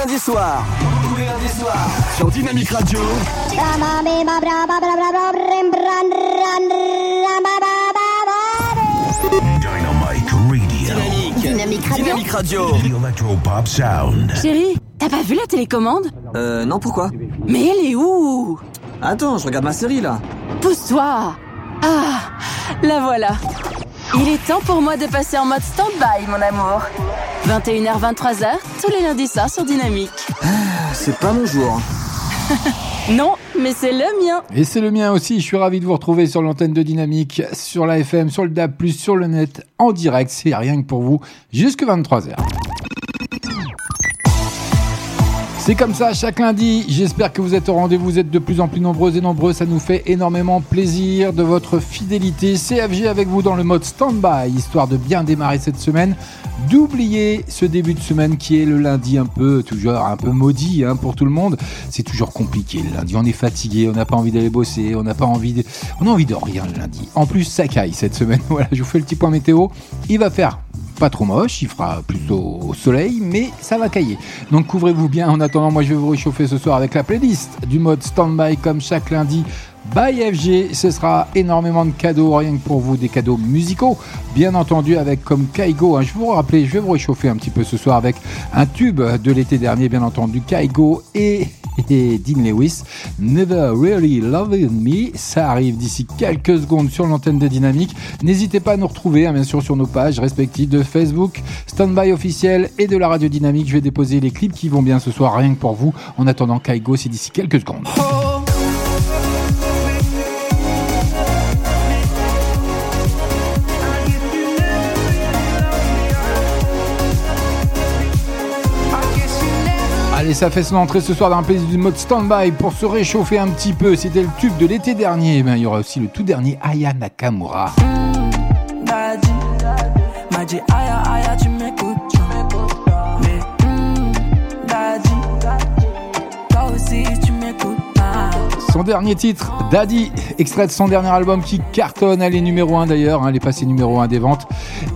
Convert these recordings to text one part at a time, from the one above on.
Tous les lundis soirs. Sur Dynamique Radio. Dynamite Radio. Dynamique. Dynamique Radio. The Electro-Pop Sound. Chérie, t'as pas vu la télécommande? Euh, non, pourquoi? Mais elle est où? Attends, je regarde ma série là. Pousse-toi Ah, la voilà. Il est temps pour moi de passer en mode stand-by, mon amour. 21h, 23h, tous les lundis soirs sur Dynamique. C'est pas mon jour. Non, mais c'est le mien. Et c'est le mien aussi, je suis ravi de vous retrouver sur l'antenne de Dynamique, sur la FM, sur le DAB+, sur le net, en direct, c'est rien que pour vous, jusque 23h. C'est comme ça chaque lundi. J'espère que vous êtes au rendez-vous. Vous êtes de plus en plus nombreux et nombreux. Ça nous fait énormément plaisir de votre fidélité. CFG avec vous dans le mode stand-by, histoire de bien démarrer cette semaine. D'oublier ce début de semaine qui est le lundi un peu, toujours un peu maudit hein, pour tout le monde. C'est toujours compliqué le lundi. On est fatigué, on n'a pas envie d'aller bosser, on n'a pas envie de, on a envie de rien le lundi. En plus, ça caille cette semaine. Voilà, je vous fais le petit point météo. Il va faire pas trop moche, il fera plutôt au soleil, mais ça va cailler. Donc couvrez-vous bien. En attendant, moi je vais vous réchauffer ce soir avec la playlist du mode stand-by comme chaque lundi. By FG, ce sera énormément de cadeaux, rien que pour vous, des cadeaux musicaux, bien entendu avec comme Kaigo. hein. je vous rappeler, je vais vous réchauffer un petit peu ce soir avec un tube de l'été dernier, bien entendu, Kaigo et, Dean Lewis. Never Really Loving Me, ça arrive d'ici quelques secondes sur l'antenne de Dynamique. N'hésitez pas à nous retrouver, hein, bien sûr, sur nos pages respectives de Facebook, Standby officiel et de la radio Dynamique. Je vais déposer les clips qui vont bien ce soir, rien que pour vous. En attendant, Kaigo, c'est d'ici quelques secondes. Allez, ça fait son entrée ce soir dans un plaisir du mode stand-by pour se réchauffer un petit peu. C'était le tube de l'été dernier. Il y aura aussi le tout dernier Aya Nakamura. Aïe aïe, tu Son dernier titre, Daddy, extrait de son dernier album qui cartonne. Elle est numéro 1 d'ailleurs, hein, elle est passée numéro 1 des ventes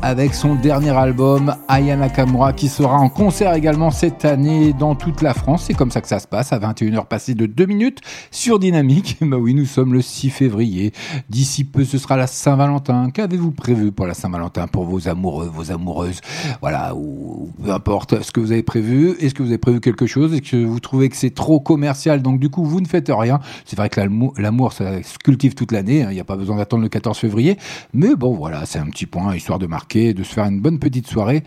avec son dernier album, Aya Nakamura, qui sera en concert également cette année dans toute la France. C'est comme ça que ça se passe, à 21h passées de 2 minutes sur Dynamique. Bah oui, nous sommes le 6 février. D'ici peu, ce sera la Saint-Valentin. Qu'avez-vous prévu pour la Saint-Valentin, pour vos amoureux, vos amoureuses? Voilà, ou peu importe ce que vous avez prévu. Est-ce que vous avez prévu quelque chose? Est-ce que vous trouvez que c'est trop commercial? Donc du coup, vous ne faites rien. C'est vrai que l'amour, ça se cultive toute l'année. hein. Il n'y a pas besoin d'attendre le 14 février. Mais bon, voilà, c'est un petit point, histoire de marquer, de se faire une bonne petite soirée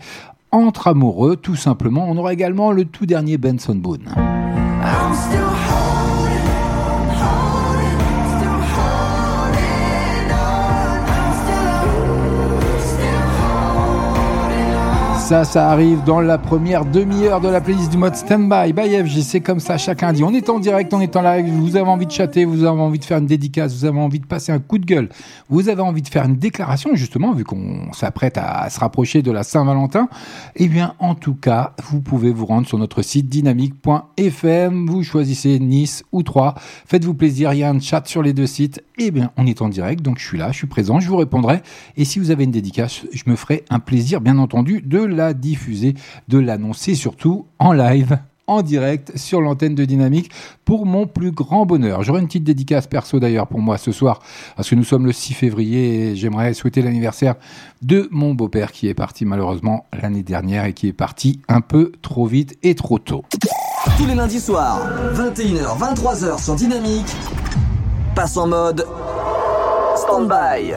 entre amoureux, tout simplement. On aura également le tout dernier Benson Boone. Ça, ça arrive dans la première demi-heure de la playlist du mode Standby by FG. C'est comme ça chaque lundi. On est en direct, on est en live. Vous avez envie de chatter, vous avez envie de faire une dédicace, vous avez envie de passer un coup de gueule, vous avez envie de faire une déclaration, justement, vu qu'on s'apprête à se rapprocher de la Saint-Valentin. Eh bien, en tout cas, vous pouvez vous rendre sur notre site dynamique.fm. Vous choisissez Nice ou Troyes. Faites-vous plaisir. Il y a un chat sur les deux sites. Eh bien, on est en direct, donc je suis là, je suis présent, je vous répondrai. Et si vous avez une dédicace, je me ferai un plaisir, bien entendu, de la diffuser, de l'annoncer, surtout en live en direct sur l'antenne de Dynamique pour mon plus grand bonheur. J'aurai une petite dédicace perso d'ailleurs pour moi ce soir parce que nous sommes le 6 février et j'aimerais souhaiter l'anniversaire de mon beau-père qui est parti malheureusement l'année dernière et qui est parti un peu trop vite et trop tôt. Tous les lundis soirs, 21h, 23h sur Dynamique. Passe en mode stand-by.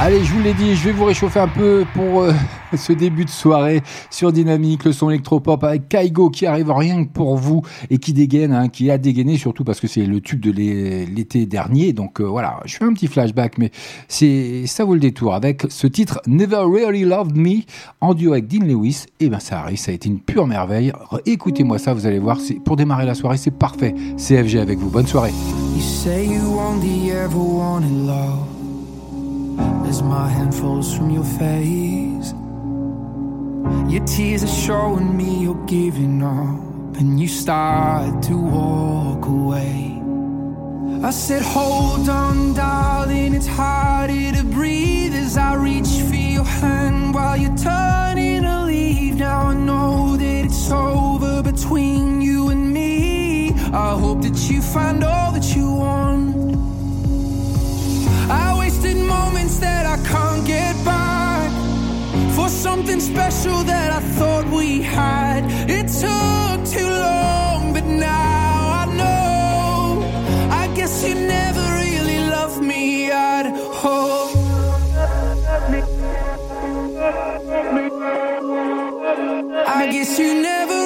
Allez, je vous l'ai dit, je vais vous réchauffer un peu pour euh, ce début de soirée sur Dynamique, le son électropop avec Kaigo qui arrive rien que pour vous et qui dégaine, hein, qui a dégainé surtout parce que c'est le tube de l'é- l'été dernier. Donc euh, voilà, je fais un petit flashback, mais c'est ça vaut le détour avec ce titre Never Really Loved Me en duo avec Dean Lewis. Et ben ça arrive, ça a été une pure merveille. Écoutez-moi ça, vous allez voir, pour démarrer la soirée, c'est parfait. CFG avec vous, bonne soirée. You say you as my hand falls from your face. Your tears are showing me you're giving up, and you start to walk away. I said, Hold on, darling, it's harder to breathe as I reach for your hand while you're turning to leave. Now I know that it's over, between you and me. I hope that you find all that you want. I wasted moments that I can't get back for something special that I thought we had. It took too long, but now I know. I guess you never really loved me at all. I guess you never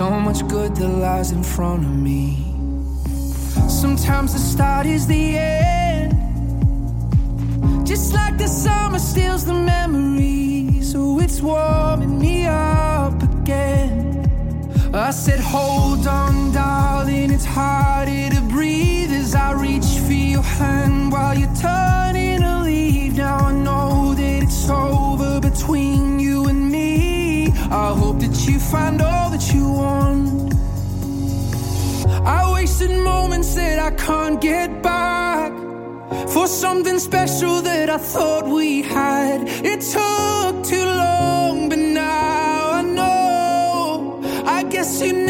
so much good that lies in front of me. Sometimes the start is the end. Just like the summer steals the memories. So it's warming me up again. I said, Hold on, darling, it's harder to breathe as I reach for your hand while you're turning to leave. Now I know that it's over between you and. I hope that you find all that you want. I wasted moments that I can't get back for something special that I thought we had. It took too long, but now I know. I guess you never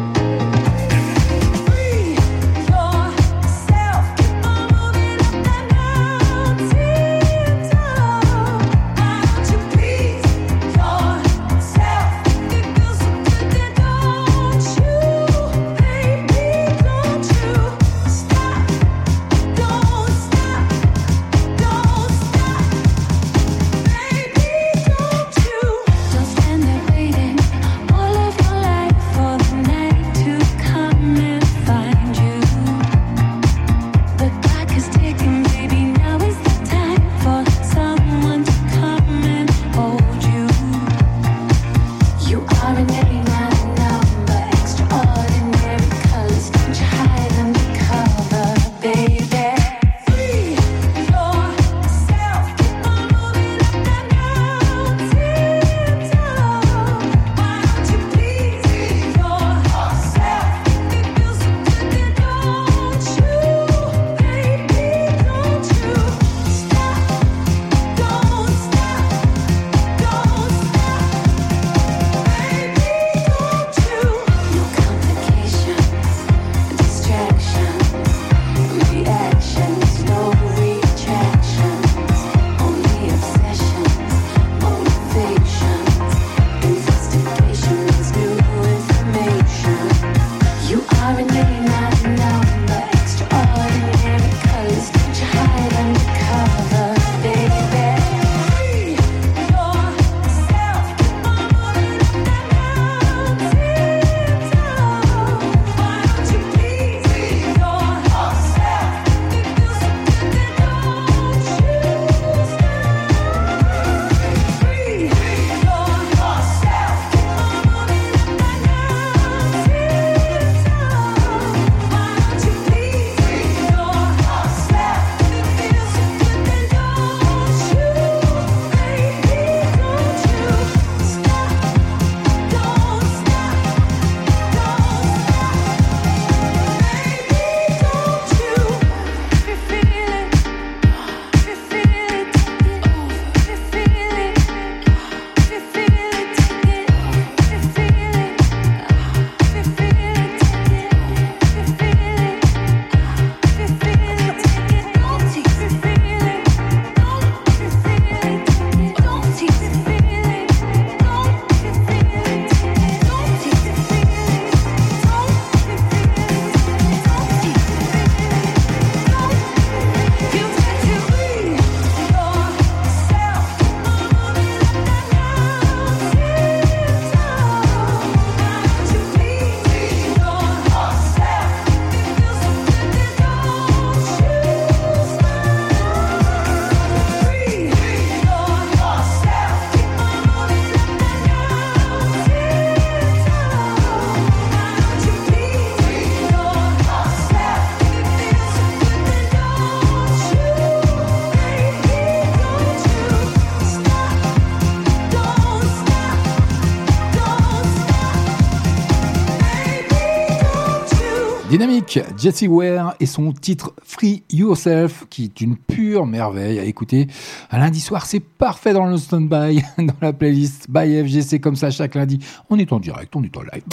Jesse Ware et son titre Free Yourself, qui est une pure merveille à écouter. Un lundi soir, c'est parfait dans le stand-by, dans la playlist by FGC, comme ça chaque lundi. On est en direct, on est en live.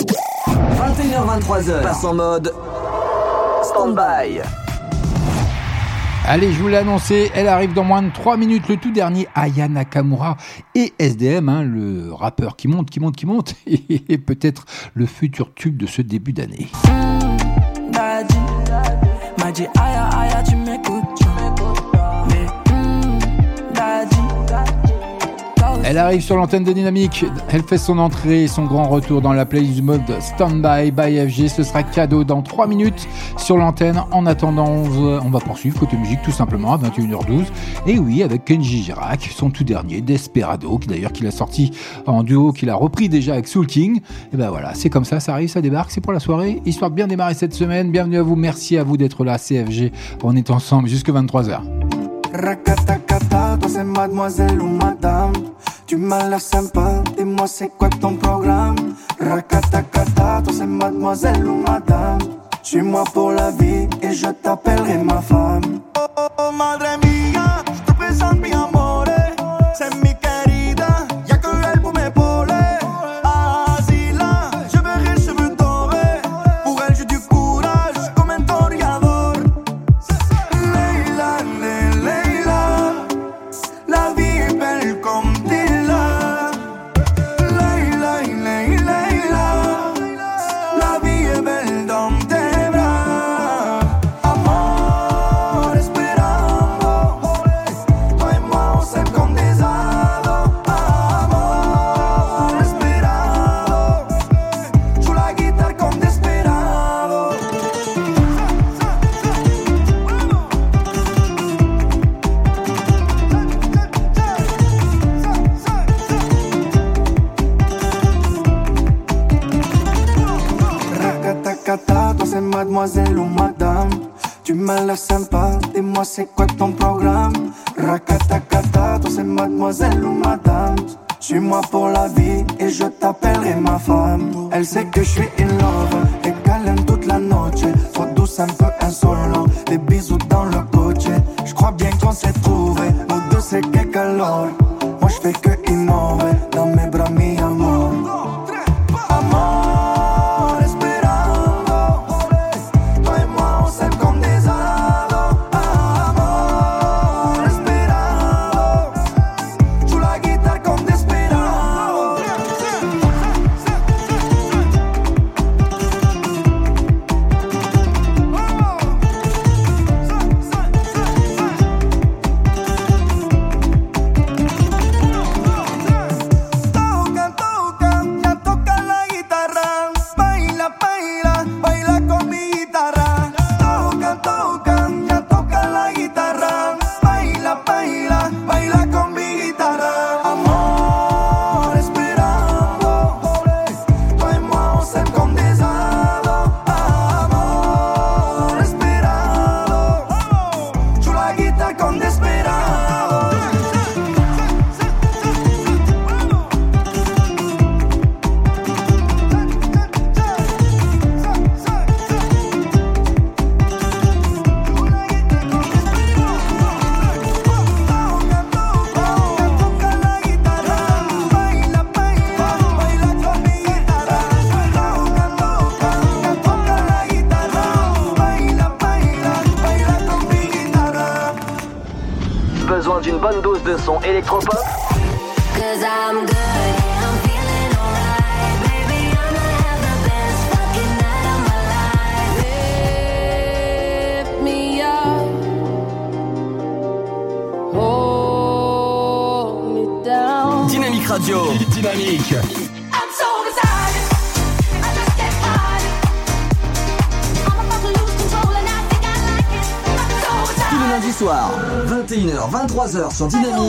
21h23h, passe en mode stand-by. Allez, je vous l'ai annoncé, elle arrive dans moins de 3 minutes. Le tout dernier, Aya Nakamura et SDM, hein, le rappeur qui monte, qui monte, qui monte, et peut-être le futur tube de ce début d'année. Aya, Aya, tu m'écoutes. Elle arrive sur l'antenne de Dynamique. Elle fait son entrée et son grand retour dans la playlist mode Standby by FG. Ce sera cadeau dans 3 minutes sur l'antenne. En attendant, on va poursuivre côté musique tout simplement à 21h12. Et oui, avec Kenji Girac, son tout dernier, Desperado, qui d'ailleurs qu'il a sorti en duo, qu'il a repris déjà avec Soul King. Et ben voilà, c'est comme ça, ça arrive, ça débarque, c'est pour la soirée. Histoire de bien démarrer cette semaine. Bienvenue à vous, merci à vous d'être là, CFG. On est ensemble jusque 23h. mademoiselle ou madame tu m'as l'air sympa, dis-moi c'est quoi ton programme? Rakatakata, toi c'est mademoiselle ou madame. Suis-moi pour la vie et je t'appellerai ma femme. Oh oh madre mia, je te présente mi amore C'est mi mademoiselle ou madame Tu m'as l'air sympa, dis-moi c'est quoi ton programme? Rakatakata, toi c'est mademoiselle ou madame. Suis-moi pour la vie et je t'appellerai ma femme. Elle sait que je suis in love et câlin toute la noche. Trop douce, un peu insolent, des bisous dans le coach Je crois bien qu'on s'est trouvé, nous deux c'est quelque alors Moi je fais que innover dans mes bras mi sur Dynamique.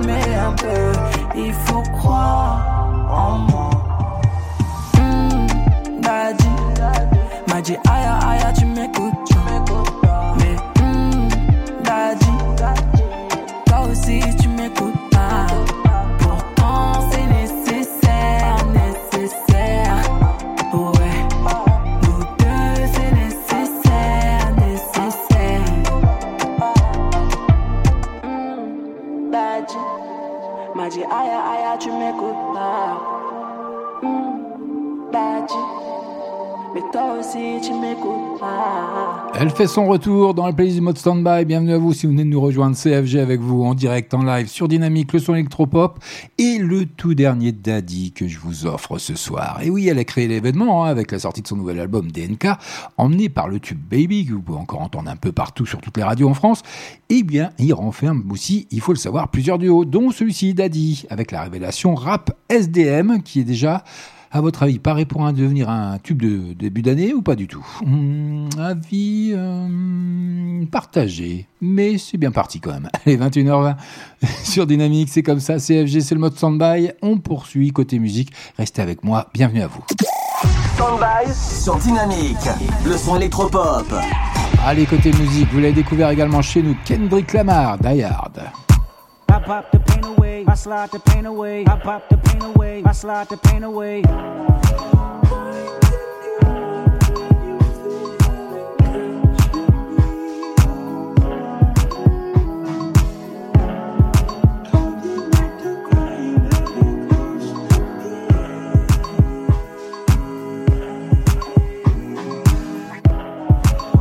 Faut te calmer fait son retour dans le playlist mode standby. Bienvenue à vous si vous venez de nous rejoindre. CFG avec vous en direct, en live sur Dynamique, le son électropop et le tout dernier Daddy que je vous offre ce soir. Et oui, elle a créé l'événement hein, avec la sortie de son nouvel album DNK, emmené par le tube Baby que vous pouvez encore entendre un peu partout sur toutes les radios en France. Eh bien, il renferme aussi, il faut le savoir, plusieurs duos, dont celui-ci Daddy avec la révélation rap SDM qui est déjà à votre avis, paraît pour un devenir un tube de début d'année ou pas du tout? Hmm, Avis euh, partagé, mais c'est bien parti quand même. Allez, 21h20 sur Dynamique, c'est comme ça, CFG, c'est le mode standby. On poursuit côté musique. Restez avec moi, bienvenue à vous. Standby sur Dynamique, le son électropop. Allez, côté musique, vous l'avez découvert également chez nous, Kendrick Lamar, Die Hard. I pop the pain away, I slide the pain away. I pop the pain away, I slide the pain away.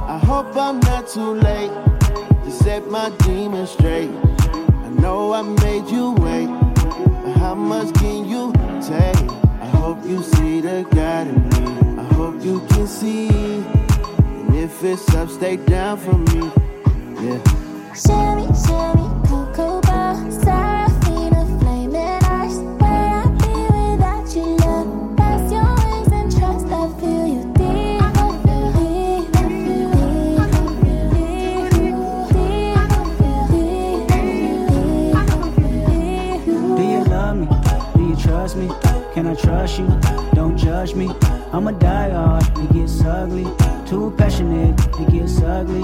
I hope I'm not too late to set my demons straight. Know I made you wait, how much can you take? I hope you see the God in me. I hope you can see. And if it's up, stay down for me. Yeah. Shimmy, shimmy, cocoa bar, trust me? Can I trust you? Don't judge me. I'm a die hard, it gets ugly. Too passionate, it gets ugly.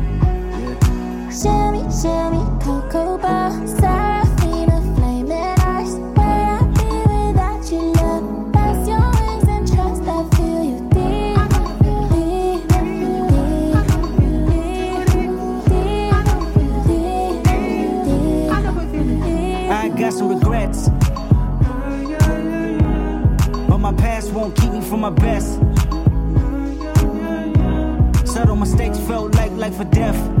Shimmy, shimmy, cocoa Seraphina. Where I be without you, love? Your wings and trust. I feel you deep, deep, I got some regrets. But my past won't keep me from my best. Subtle mistakes felt like life or death.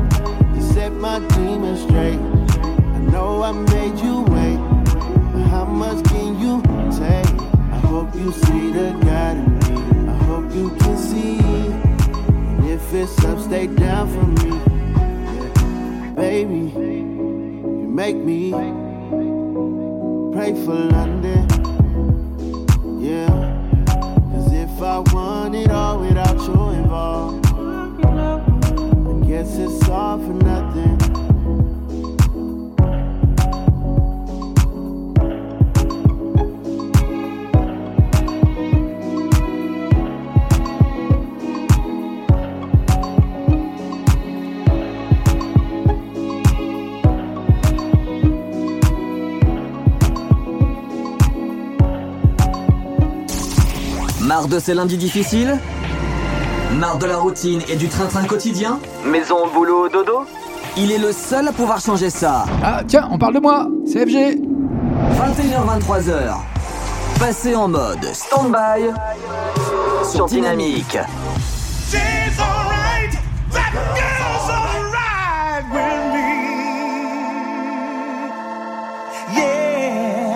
my demons straight. I know I made you wait, but how much can you take? I hope you see the God in me. I hope you can see. And if it's up, stay down for me. Yeah. Baby, you make me pray for London. Yeah, cause if I want it all without you involved. I guess it's all for nothing. De ces lundis difficiles Marre de la routine et du train-train quotidien Maison, boulot, dodo Il est le seul à pouvoir changer ça. Ah, tiens, on parle de moi, CFG 21h-23h. Passez en mode stand-by sur Dynamique. She's alright, that girl's alright with me. Yeah.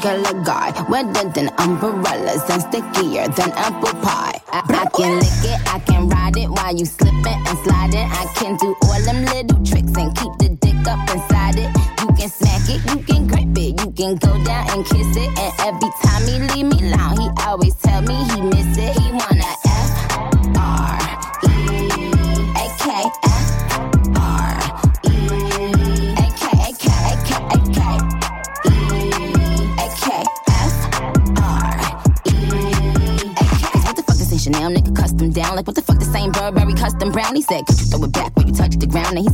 fuck a guy. Wetter than umbrellas and stickier than apple pie.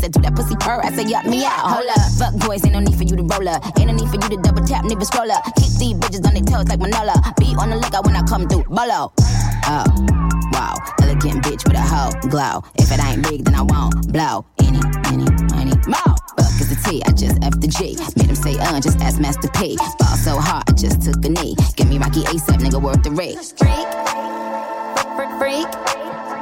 Said, do that pussy purr. I said, yup me out. Hold up, fuck boys, ain't no need for you to roll up. Ain't no need for you to double tap, nigga scroll up. Keep these bitches on their toes like Manola. Be on the lookout when I come through. Bolo. Oh, wow. Elegant bitch with a hoe glow. If it ain't big, then I won't blow. Any, any, money, more. Fuck is the T, I just F the G. Made him say, uh, just ask Master P. Ball so hard, I just took a knee. Give me Rocky ASAP, nigga, worth the rate. Freak, freak, freak.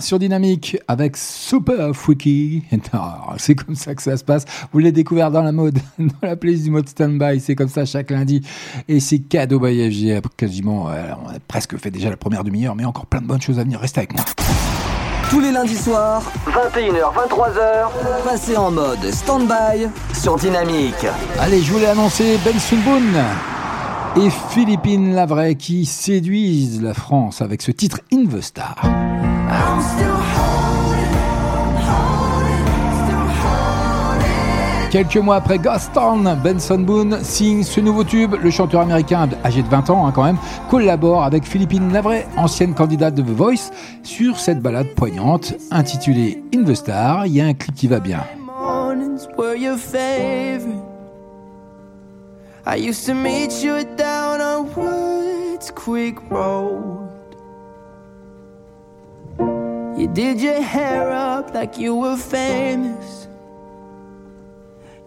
Sur Dynamique avec Super Freaky. C'est comme ça que ça se passe. Vous l'avez découvert dans la mode, dans la playlist du mode standby. C'est comme ça chaque lundi. Et c'est cadeau by FG. Quasiment, euh, on a presque fait déjà la première demi-heure, mais encore plein de bonnes choses à venir. Restez avec moi. Tous les lundis soirs, 21h, 23h, passez en mode stand-by sur Dynamique. Allez, je voulais annoncer Ben Sunboon et Philippine Lavray qui séduisent la France avec ce titre In the Star. Quelques mois après Ghost Town, Benson Boone signe ce nouveau tube. Le chanteur américain, âgé de 20 ans hein, quand même, collabore avec Philippine Lavray, ancienne candidate de The Voice, sur cette balade poignante intitulée In the Star. Il y a un clip qui va bien. I used to meet you down on Woods Creek Road. You did your hair up like you were famous.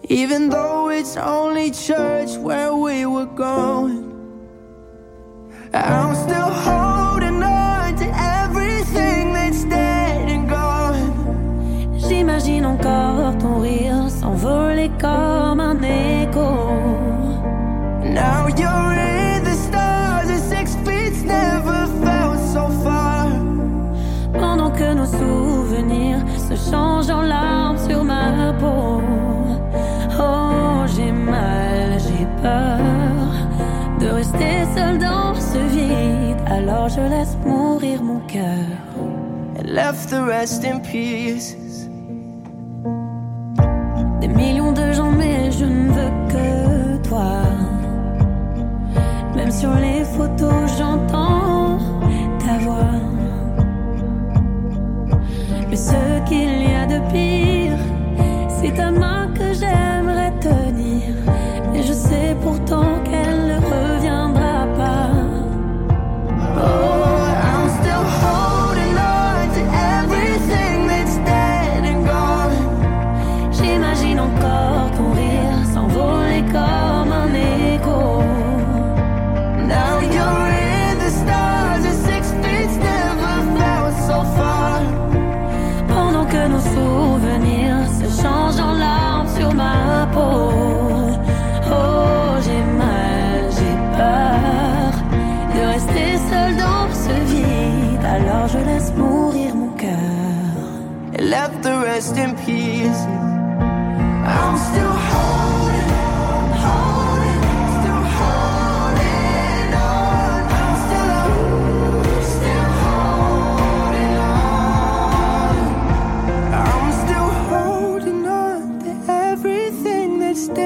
Even though it's only church where we were going. I'm still holding on to everything that's dead and gone. J'imagine encore ton rire s'envoler comme un écho. Now you're Alors je laisse mourir mon cœur. And left the rest in pieces. Des millions de gens, mais je ne veux que toi. Même sur les photos, j'entends ta voix. Mais ce qu'il y a de pire, c'est ta main que j'aimerais tenir. Mais je sais pourtant Oh, still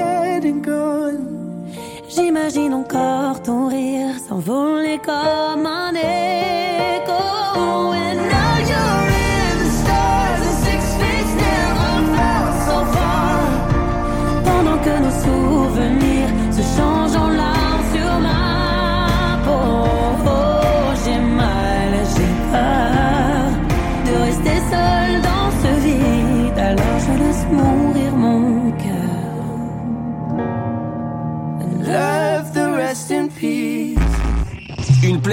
holding, on. J'imagine encore ton rire s'envoler comme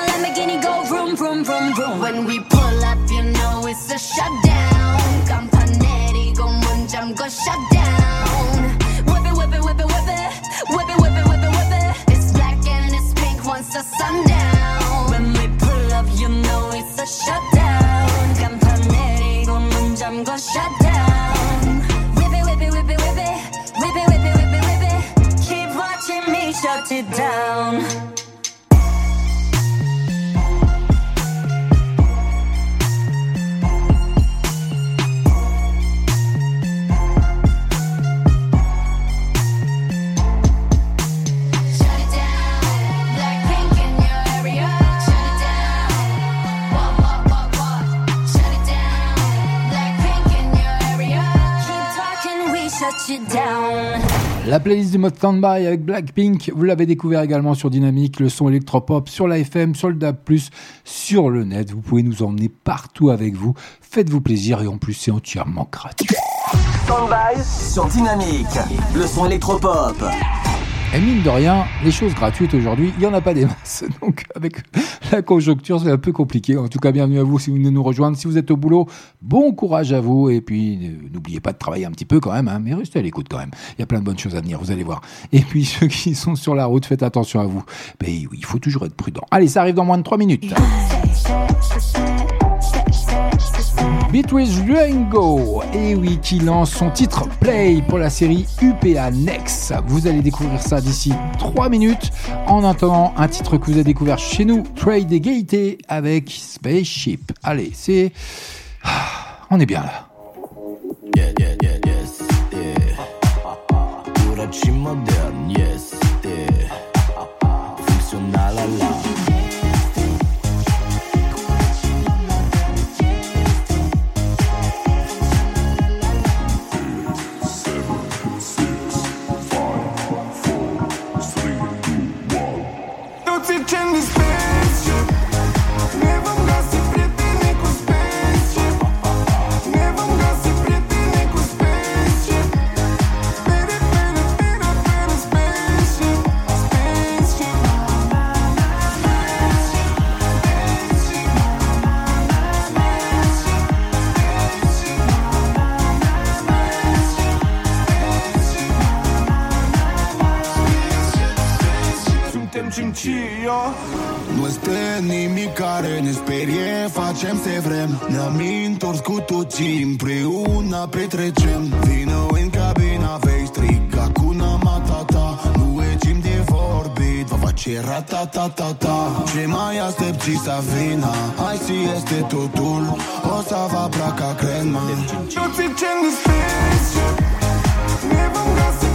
my Lamborghini go vroom, vroom, vroom, vroom. When we pull up, you know it's a shutdown. Campanelli go munjam go shut down. Whip it, whip it, whip it, whip it. Whip it, whip it, whip it, whip it. It's black and it's pink once the sun down. When we pull up, you know it's a shutdown. Campanelli go munjam go shut down. Whip it, whip it, whip it, whip it. Whip it, whip it, whip it, whip it. Keep watching me shut it down. La playlist du mode standby avec Blackpink, vous l'avez découvert également sur Dynamique, le son électropop, sur la FM, sur le DAB+, sur le net. Vous pouvez nous emmener partout avec vous. Faites-vous plaisir et en plus c'est entièrement gratuit. Standby sur Dynamique. Le son électropop. Et mine de rien, les choses gratuites aujourd'hui, il n'y en a pas des masses. Donc avec la conjoncture, c'est un peu compliqué. En tout cas, bienvenue à vous si vous venez nous rejoindre. Si vous êtes au boulot, bon courage à vous. Et puis, euh, n'oubliez pas de travailler un petit peu quand même. hein, mais restez à l'écoute quand même. Il y a plein de bonnes choses à venir, vous allez voir. Et puis, ceux qui sont sur la route, faites attention à vous. Ben oui, il faut toujours être prudent. Allez, ça arrive dans moins de 3 minutes. Beat with Durango, et oui, qui lance son titre Play pour la série UPA Next. Vous allez découvrir ça d'ici 3 minutes. En attendant, un titre que vous avez découvert chez nous, Trade et Gaieté avec Spaceship. Allez, c'est. Ah, On est bien là. Yeah, yeah, yeah, yes, cincio Nu este nimic care ne sperie Facem ce vrem. Ne-am întors cu toții Împreună petrecem. Vină în cabina Vei striga cu Matata Nu e timp de vorbit Va face ratatatata Ce mai aștepți să vină Azi este totul. O să vă placă crema. Toți incendi spaceship Ne vom găsi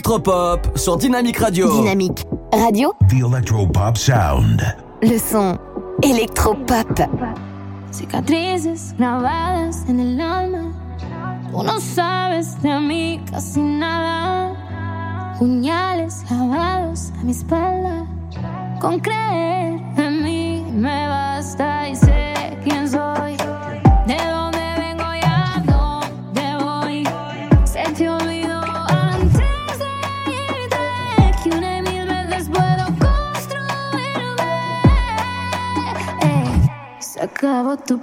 le son électropop sur Dynamique Radio. Dynamique Radio, The Electropop Sound. le son électropop. Cicatrices grabadas en el alma. Tú no sabes de mí casi nada. Puñales clavados a mi espalda. Con creer voto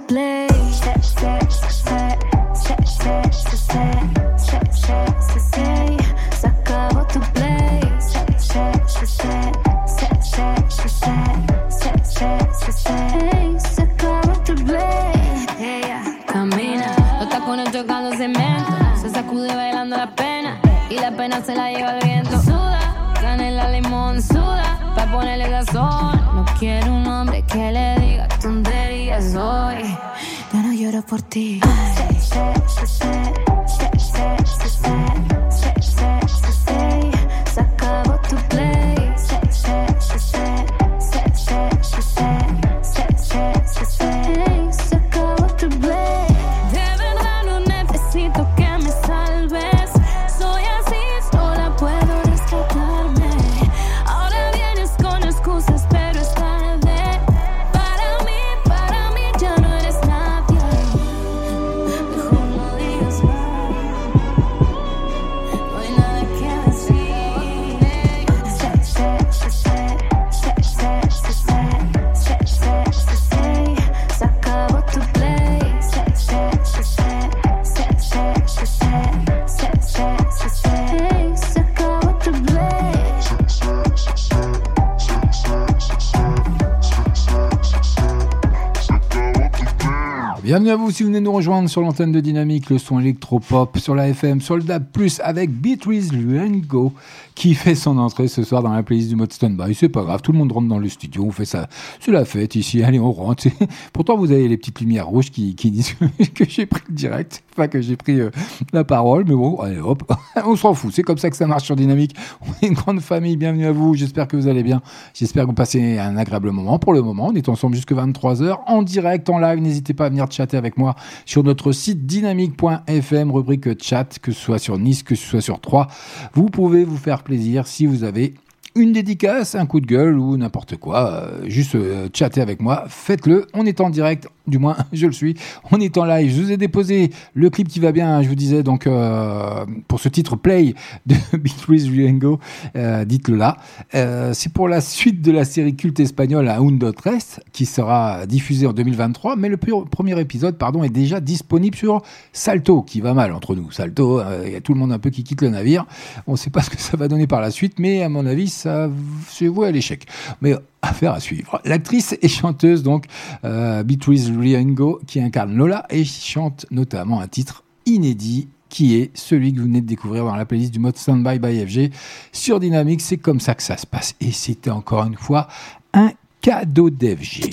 Bienvenue à vous si vous venez nous rejoindre sur l'antenne de Dynamique, le son électropop sur la FM, sur le DAB+, avec Beatrice Luengo, qui fait son entrée ce soir dans la playlist du mode standby. C'est pas grave, tout le monde rentre dans le studio, on fait ça, c'est la fête ici, allez on rentre. Pourtant vous avez les petites lumières rouges qui, qui disent que j'ai pris le direct, que j'ai pris euh, la parole, mais bon, allez hop, on s'en fout, c'est comme ça que ça marche sur Dynamique. On est une grande famille, bienvenue à vous, j'espère que vous allez bien, j'espère que vous passez un agréable moment. Pour le moment, on est ensemble jusque 23h, en direct, en live, n'hésitez pas à venir chatter avec moi sur notre site dynamique.fm, rubrique chat, que ce soit sur Nice, que ce soit sur 3. Vous pouvez vous faire plaisir si vous avez une dédicace, un coup de gueule ou n'importe quoi, euh, juste euh, chatter avec moi, faites-le, on est en direct, du moins je le suis, on est en live, je vous ai déposé le clip qui va bien, je vous disais. Donc euh, pour ce titre Play de Beatrice Riengo, euh, dites-le là, Euh, c'est pour la suite de la série culte espagnole Un Undo Tres qui sera diffusée en 2023, mais le premier épisode pardon, est déjà disponible sur Salto, qui va mal entre nous, Salto, il y a tout le monde un peu qui quitte le navire, on ne sait pas ce que ça va donner par la suite, mais à mon avis, ça c'est voué à l'échec. Mais affaire à suivre. L'actrice et chanteuse, donc, euh, Beatrice Riengo, qui incarne Lola et chante notamment un titre inédit qui est celui que vous venez de découvrir dans la playlist du mode Standby by FG sur Dynamic. C'est comme ça que ça se passe. Et c'était encore une fois un cadeau d'FG.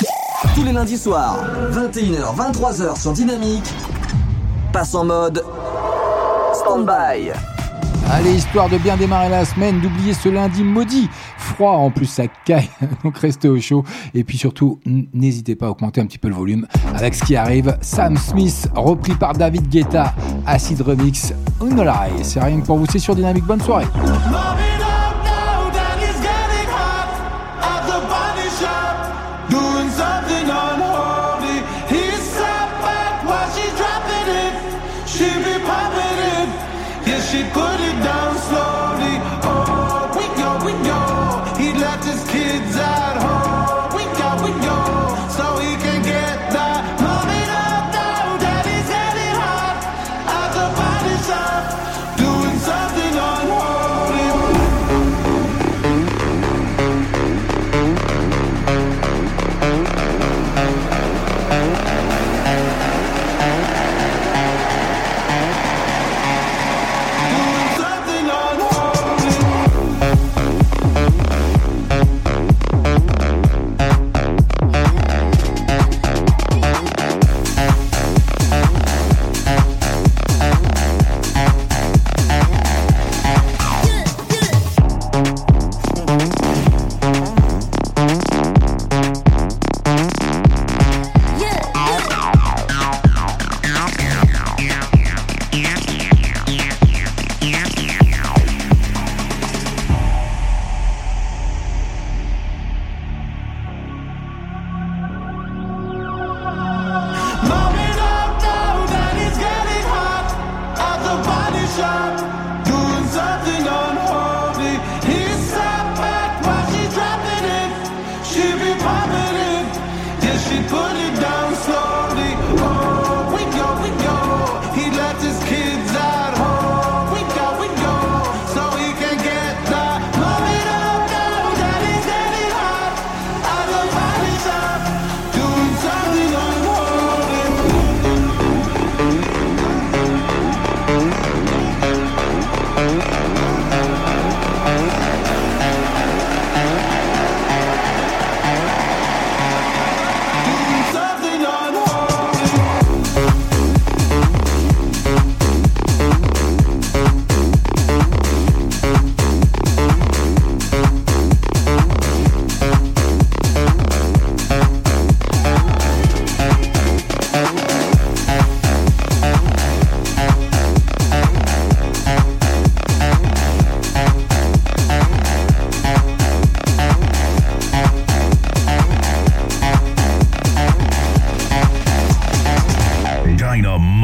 Tous les lundis soirs, 21h, 23h sur Dynamique. Passe en mode stand-by. Allez, histoire de bien démarrer la semaine, d'oublier ce lundi maudit, froid en plus ça caille, donc restez au chaud. Et puis surtout, n'hésitez pas à augmenter un petit peu le volume avec ce qui arrive. Sam Smith, repris par David Guetta, Acid Remix, Unolai. C'est rien que pour vous, c'est sur Dynamique. Bonne soirée.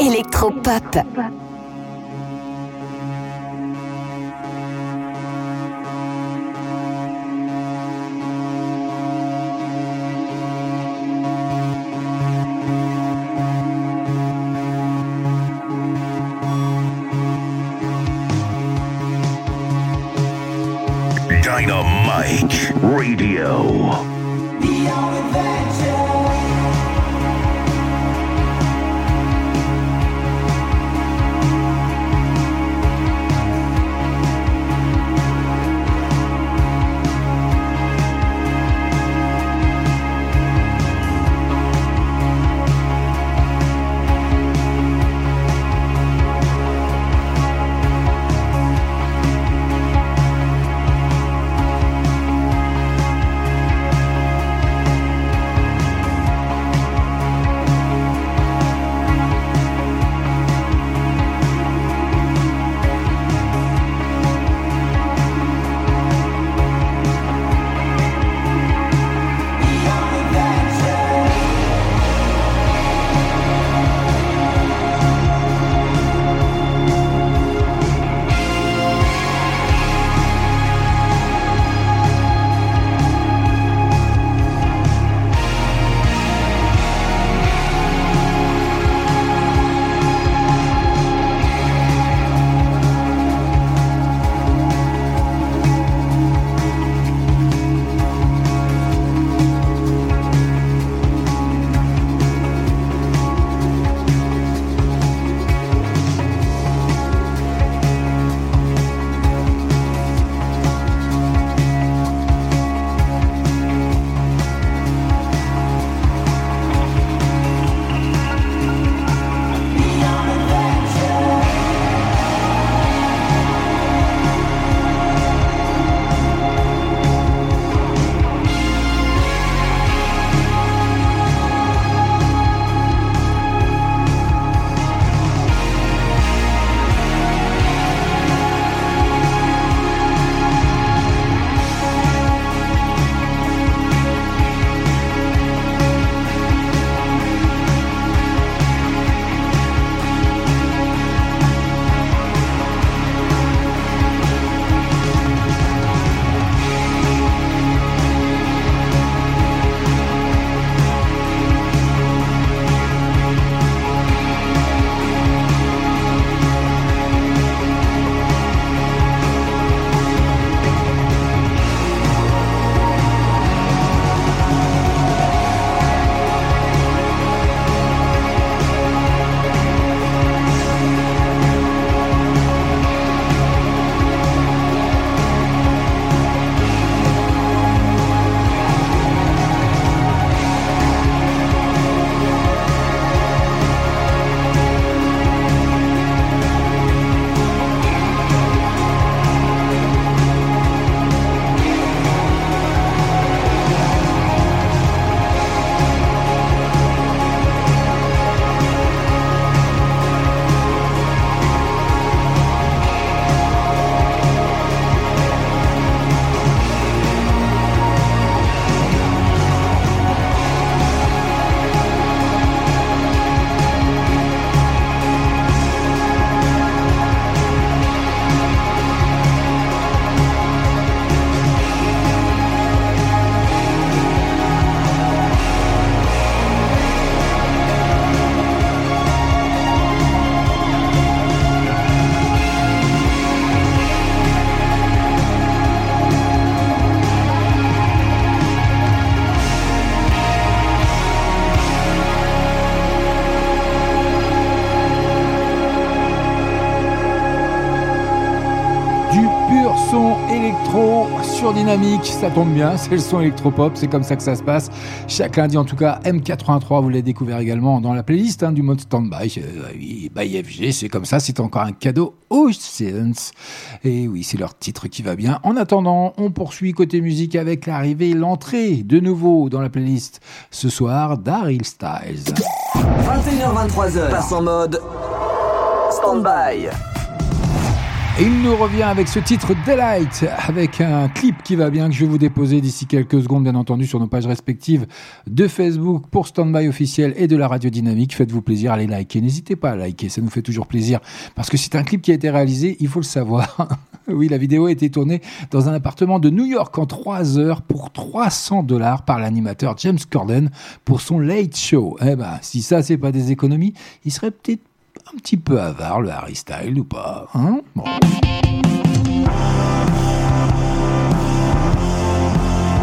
Electropop. Dynamite Radio. Dynamique. Ça tombe bien, c'est le son électropop, c'est comme ça que ça se passe. Chaque lundi, en tout cas, M83, vous l'avez découvert également dans la playlist hein, du mode standby. Euh, by FG, c'est comme ça, c'est encore un cadeau aux Science. Et oui, c'est leur titre qui va bien. En attendant, on poursuit côté musique avec l'arrivée, l'entrée de nouveau dans la playlist ce soir d'Aril Styles. 21h23h, passe en mode stand-by. Et il nous revient avec ce titre Delight, avec un clip qui va bien, que je vais vous déposer d'ici quelques secondes, bien entendu, sur nos pages respectives de Facebook pour Standby officiel et de la radio dynamique. Faites-vous plaisir, allez liker. N'hésitez pas à liker, ça nous fait toujours plaisir. Parce que c'est un clip qui a été réalisé, il faut le savoir. oui, la vidéo a été tournée dans un appartement de New York en 3 heures pour 300 dollars par l'animateur James Corden pour son Late Show. Eh ben, si ça, c'est pas des économies, il serait peut-être un petit peu avare, le Harry Style ou pas hein? Bon.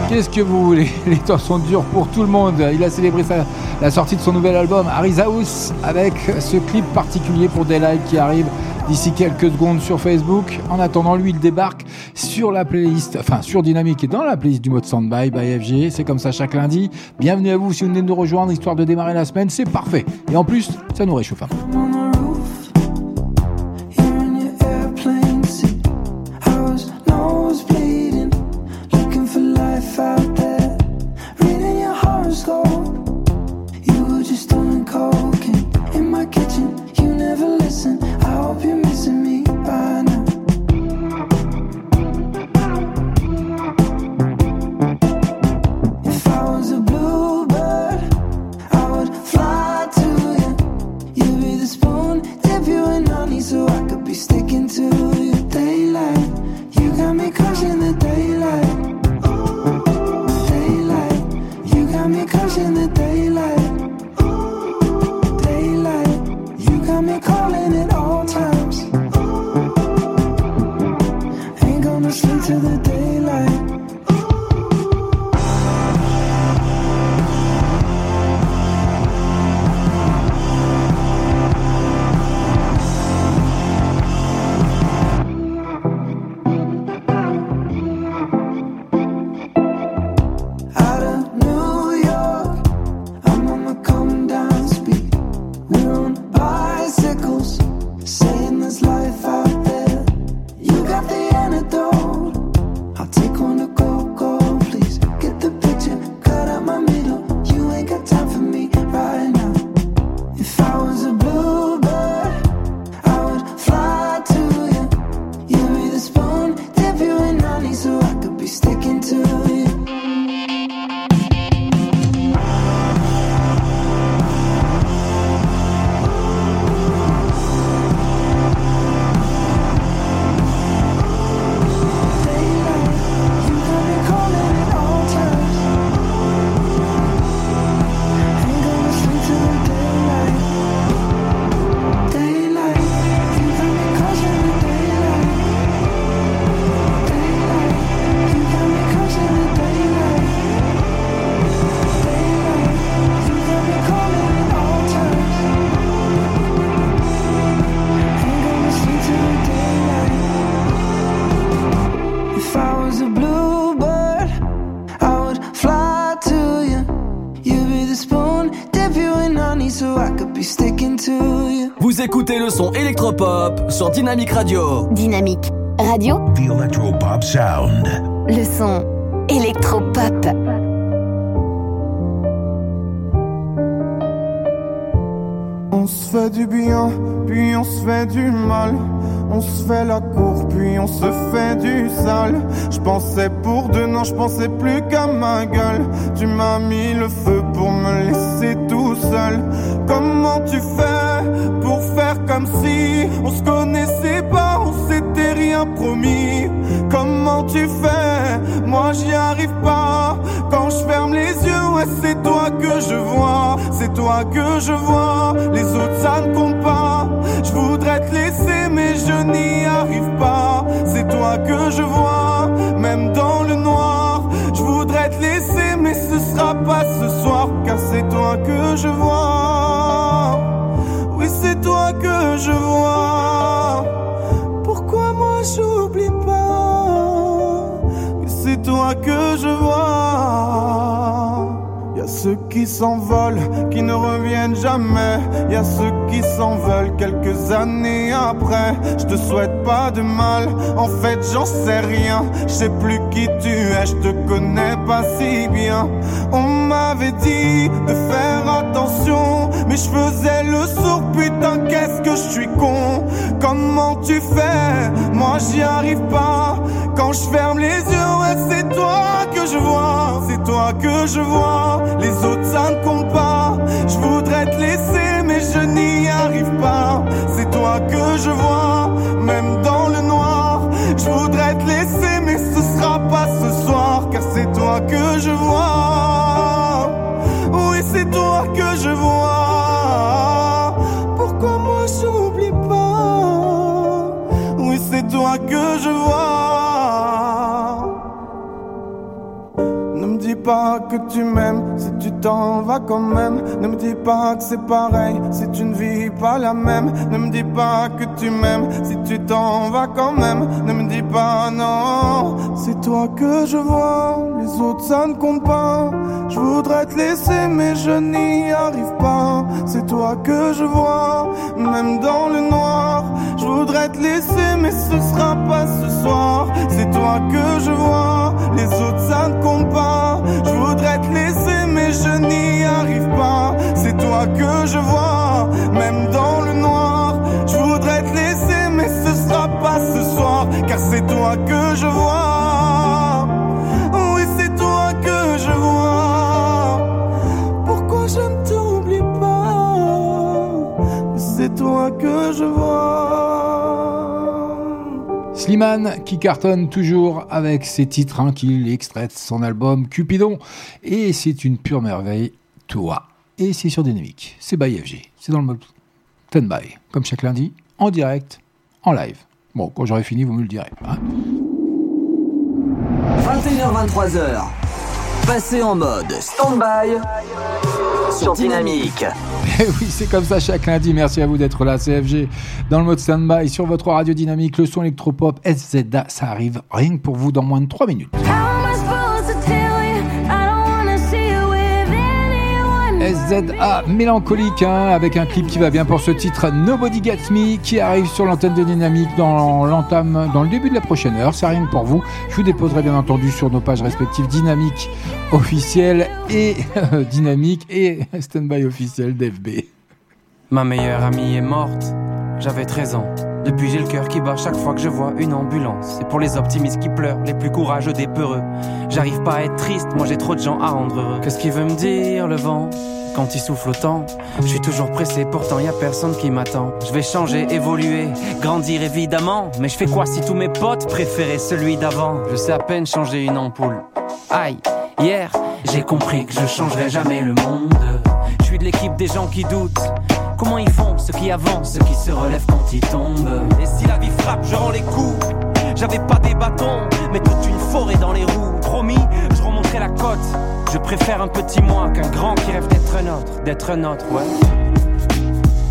Qu'est-ce que vous voulez? Les temps sont durs pour tout le monde. Il a célébré sa, la sortie de son nouvel album Harry's House avec ce clip particulier pour Daylight qui arrive d'ici quelques secondes sur Facebook. En attendant, lui, il débarque sur la playlist, enfin sur Dynamique et dans la playlist du mode Soundby by FG. C'est comme ça chaque lundi. Bienvenue à vous si vous venez de nous rejoindre, histoire de démarrer la semaine. C'est parfait. Et en plus, ça nous réchauffe un peu. Sur Dynamique Radio. Dynamique Radio, The Electropop Sound. le son électropop. On se fait du bien, puis on se fait du mal. On se fait la cour, puis on se fait du sale. Je pensais pour deux, non, je pensais plus qu'à ma gueule. Tu m'as mis le feu s'envolent, qui ne reviennent jamais. Y a ceux qui s'en veulent quelques années après. Je te souhaite pas de mal, en fait j'en sais rien. Je sais plus qui tu es, je te connais pas si bien. On m'avait dit de faire attention, mais je faisais le sourd, putain, qu'est-ce que je suis con? Comment tu fais? Moi j'y arrive pas. Quand je ferme les yeux, ouais, c'est toi que je vois, c'est toi que je vois. Les autres ça ne compte pas. Je voudrais te laisser, mais je n'y arrive pas. C'est toi que je vois, même dans le noir. Je voudrais te laisser, mais ce sera pas ce soir, car c'est toi que je vois. Oui, c'est toi que je vois. Pourquoi moi j'oublie pas? Oui, c'est toi que je vois. Pas que tu m'aimes si tu t'en vas quand même. Ne me dis pas que c'est pareil si tu ne vis pas la même. Ne me dis pas que tu m'aimes si tu t'en vas quand même. Ne me dis pas non, c'est toi que je vois. Les autres ça ne compte pas. Je voudrais te laisser mais je n'y arrive pas. C'est toi que je vois, même dans le noir. Je voudrais te laisser mais ce sera pas ce soir. C'est toi que je vois, les autres ça ne compte pas. Je n'y arrive pas. C'est toi que je vois, même dans le noir. Je voudrais te laisser mais ce sera pas ce soir, car c'est toi que je vois. Oui, c'est toi que je vois. Pourquoi je ne t'oublie pas? C'est toi que je vois. Slimane qui cartonne toujours avec ses titres hein, qu'il extrait de son album Cupidon. Et c'est une pure merveille, toi. Et c'est sur Dynamique, c'est by FG, c'est dans le mode stand-by, comme chaque lundi, en direct, en live. Bon, quand j'aurai fini, vous me le direz. hein. 21h23h. Passez en mode stand-by sur Dynamique. Eh oui, c'est comme ça chaque lundi. Merci à vous d'être là, CFG, dans le mode stand-by sur votre radio dynamique, le son électropop SZA. Ça arrive rien que pour vous dans moins de 3 minutes. SZA mélancolique hein, avec un clip qui va bien pour ce titre Nobody Gets Me qui arrive sur l'antenne de Dynamique dans l'entame dans le début de la prochaine heure. C'est rien pour vous. Je vous déposerai bien entendu sur nos pages respectives Dynamique officielle et euh, Dynamique et Standby officiel d'FB. Ma meilleure amie est morte, j'avais 13 ans. Depuis j'ai le cœur qui bat chaque fois que je vois une ambulance. Et pour les optimistes qui pleurent, les plus courageux des peureux, j'arrive pas à être triste, moi j'ai trop de gens à rendre heureux. Qu'est-ce qu'il veut me dire le vent? Quand il souffle autant Je suis toujours pressé, pourtant y a personne qui m'attend. Je vais changer, évoluer, grandir évidemment. Mais je fais quoi si tous mes potes préféraient celui d'avant? Je sais à peine changer une ampoule. Aïe, hier j'ai compris que je changerai jamais le monde. Je suis de l'équipe des gens qui doutent. Comment ils font ceux qui avancent, ceux qui se relèvent quand ils tombent Et si la vie frappe, je rends les coups. J'avais pas des bâtons, mais toute une forêt dans les roues. Promis, je remonterai la côte. Je préfère un petit moi qu'un grand qui rêve d'être un autre, d'être un autre, ouais.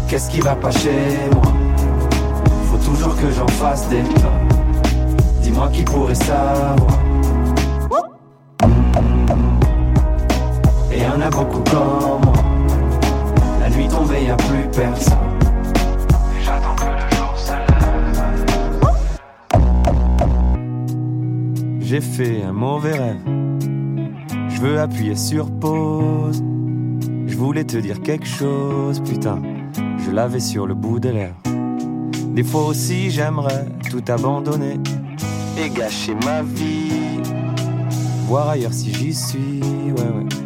Qu'est-ce qui va pas chez moi? Faut toujours que j'en fasse des pas. Dis-moi qui pourrait savoir. Et y en a beaucoup comme moi. Y a plus personne. Et j'attends que le jour se lève. J'ai fait un mauvais rêve. Je veux appuyer sur pause. Je voulais te dire quelque chose, putain. Je l'avais sur le bout des lèvres. Des fois aussi, j'aimerais tout abandonner et gâcher ma vie. Voir ailleurs si j'y suis, ouais, ouais.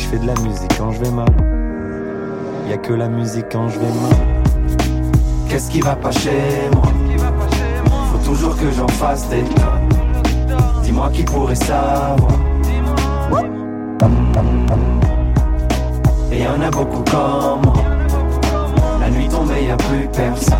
Je fais de la musique quand je vais mal. Y a que la musique quand je vais mal. Qu'est-ce qui va pas chez moi? Faut toujours que j'en fasse des tonnes. Dis-moi qui pourrait savoir. Et y en a beaucoup comme moi. La nuit tombée, y a plus personne.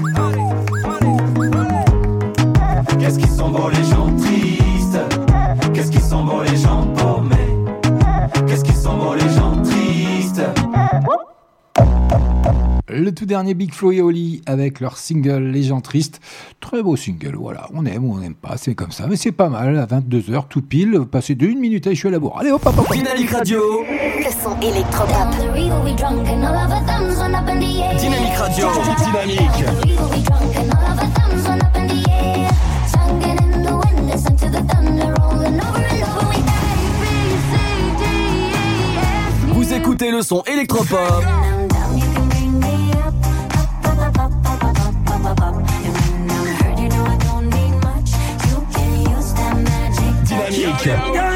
Sont beaux les gens tristes Qu'est-ce qu'ils sont beaux les gens paumés? Qu'est-ce qu'ils sont beaux les gens tristes? Le tout dernier Big Flo et Oli avec leur single Les gens tristes. Très beau single, voilà. On aime ou on n'aime pas, c'est comme ça. Mais c'est pas mal, à 22h, tout pile, passer de 1 minute à échouer à la bourre. Allez hop, hop, hop. Dynamique Radio. Le son électropop. Dynamique Radio. Dynamique. Écoutez le son électropop. Dynamique.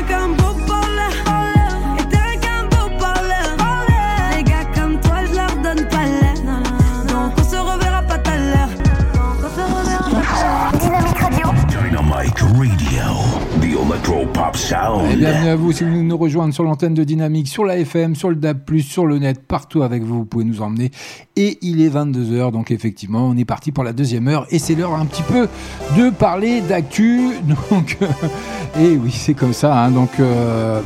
Et bienvenue à vous si vous nous rejoindre sur l'antenne de Dynamique, sur la FM, sur le DAB+, sur le net, partout avec vous, vous pouvez nous emmener. Et il est 22h, donc effectivement, on est parti pour la deuxième heure et c'est l'heure un petit peu de parler d'actu. Donc, euh, et oui, c'est comme ça. hein, donc, euh,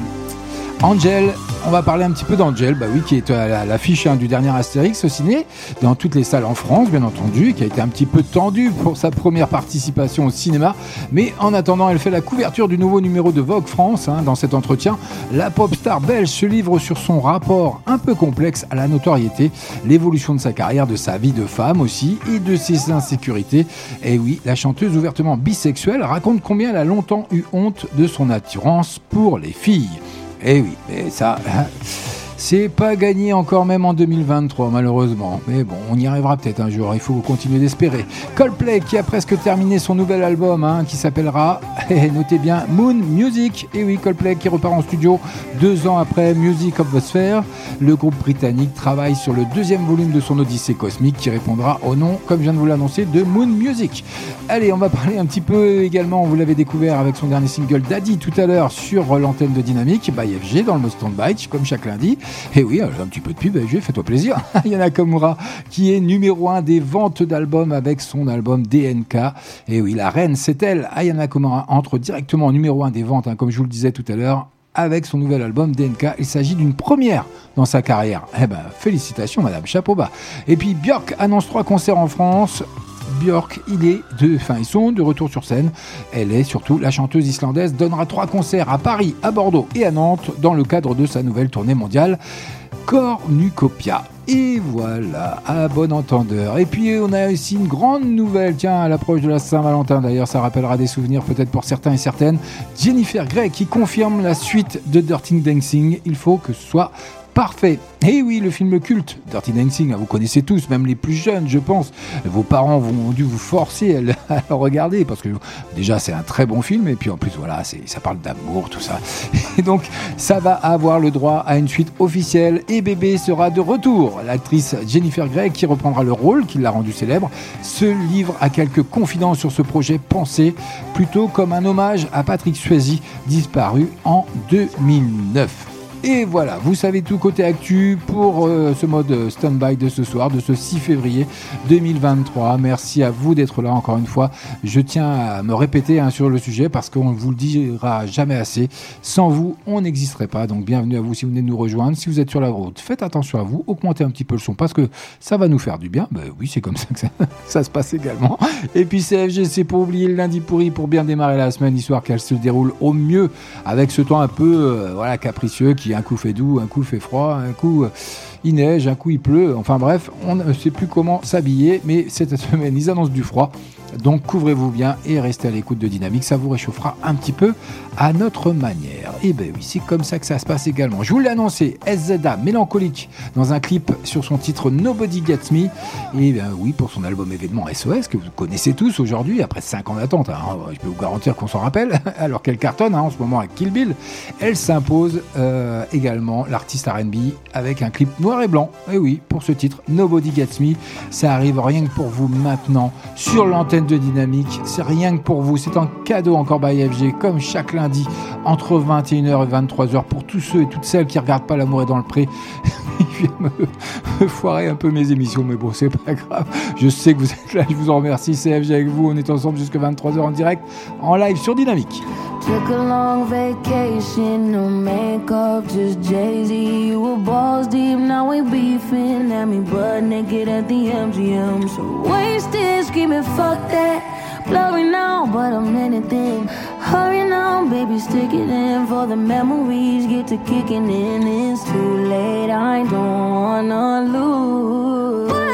Angel, on va parler un petit peu d'Angel, bah oui, qui est à la- l'affiche hein, du dernier Astérix au ciné, dans toutes les salles en France, bien entendu, qui a été un petit peu tendue pour sa première participation au cinéma. Mais en attendant, elle fait la couverture du nouveau numéro de Vogue France. hein. Dans cet entretien, la pop star belge se livre sur son rapport un peu complexe à la notoriété, l'évolution de sa carrière, de sa vie de femme aussi, et de ses insécurités. Et oui, la chanteuse ouvertement bisexuelle raconte combien elle a longtemps eu honte de son attirance pour les filles. Eh oui, mais ça, c'est pas gagné encore même en 2023 malheureusement. Mais bon, on y arrivera peut-être un jour, il faut continuer d'espérer. Coldplay qui a presque terminé son nouvel album hein, qui s'appellera, eh, notez bien, Moon Music. Et oui, Coldplay qui repart en studio deux ans après Music of the Sphere. Le groupe britannique travaille sur le deuxième volume de son Odyssée cosmique qui répondra au nom, comme je viens de vous l'annoncer, de Moon Music. Allez, on va parler un petit peu également, vous l'avez découvert avec son dernier single Daddy tout à l'heure sur l'antenne de Dynamique, by FG dans le Mustang Bike, comme chaque lundi. Et oui, un petit peu de pub, fais-toi plaisir. Yana Komura qui est numéro un des ventes d'albums avec son album DNK. Et oui, la reine, c'est elle. Ayana Komura entre directement en numéro un des ventes, hein, comme je vous le disais tout à l'heure, avec son nouvel album DNK. Il s'agit d'une première dans sa carrière. Eh ben, félicitations, madame, chapeau bas. Et puis Björk annonce trois concerts en France. Björk, il est de, enfin, ils sont de retour sur scène. Elle est surtout la chanteuse islandaise, donnera trois concerts à Paris, à Bordeaux et à Nantes dans le cadre de sa nouvelle tournée mondiale Cornucopia. Et voilà, à bon entendeur. Et puis on a aussi une grande nouvelle, tiens, à l'approche de la Saint-Valentin, d'ailleurs ça rappellera des souvenirs peut-être pour certains et certaines. Jennifer Grey qui confirme la suite de Dirty Dancing. Il faut que ce soit parfait. Et oui, le film culte, Dirty Dancing, hein, vous connaissez tous, même les plus jeunes, je pense. Vos parents vont dû vous forcer à le, regarder parce que déjà c'est un très bon film et puis en plus voilà, ça parle d'amour, tout ça. Et donc ça va avoir le droit à une suite officielle et bébé sera de retour. L'actrice Jennifer Grey qui reprendra le rôle qui l'a rendu célèbre se livre à quelques confidences sur ce projet pensé plutôt comme un hommage à Patrick Swayze disparu en 2009. Et voilà, vous savez tout côté actu pour euh, ce mode stand-by de ce soir, de ce 6 février 2023. Merci à vous d'être là encore une fois. Je tiens à me répéter hein, sur le sujet parce qu'on ne vous le dira jamais assez. Sans vous, on n'existerait pas. Donc bienvenue à vous si vous venez de nous rejoindre. Si vous êtes sur la route, faites attention à vous, augmentez un petit peu le son parce que ça va nous faire du bien. Ben oui, c'est comme ça que ça, se passe également. Et puis CFG, c'est pour oublier le lundi pourri pour bien démarrer la semaine, histoire qu'elle se déroule au mieux avec ce temps un peu euh, voilà capricieux qui un coup fait doux, un coup fait froid, un coup euh, il neige, un coup il pleut. Enfin bref, on ne sait plus comment s'habiller, mais cette semaine ils annoncent du froid. Donc couvrez-vous bien et restez à l'écoute de Dynamique, ça vous réchauffera un petit peu à notre manière. Et ben oui, c'est comme ça que ça se passe également. Je vous l'ai annoncé, SZA mélancolique dans un clip sur son titre Nobody Gets Me. Et bien oui, pour son album événement SOS que vous connaissez tous aujourd'hui, après 5 ans d'attente, hein, je peux vous garantir qu'on s'en rappelle, alors qu'elle cartonne hein, en ce moment avec Kill Bill, elle s'impose euh, également l'artiste RB avec un clip noir et blanc. Et oui, pour ce titre Nobody Gets Me, ça arrive rien que pour vous maintenant sur l'antenne de Dynamique. C'est rien que pour vous. C'est un cadeau encore by FG, comme chaque lundi, entre 21h et 23h, pour tous ceux et toutes celles qui regardent pas L'amour est dans le pré. Vient me, me foirer un peu mes émissions, mais bon, c'est pas grave. Je sais que vous êtes là, je vous en remercie. C'est FG avec vous. On est ensemble jusqu'à 23h en direct, en live sur Dynamique. Blurry now, but I'm anything. Hurry now, baby, stick it in for the memories. Get to kicking in, it's too late. I don't wanna lose.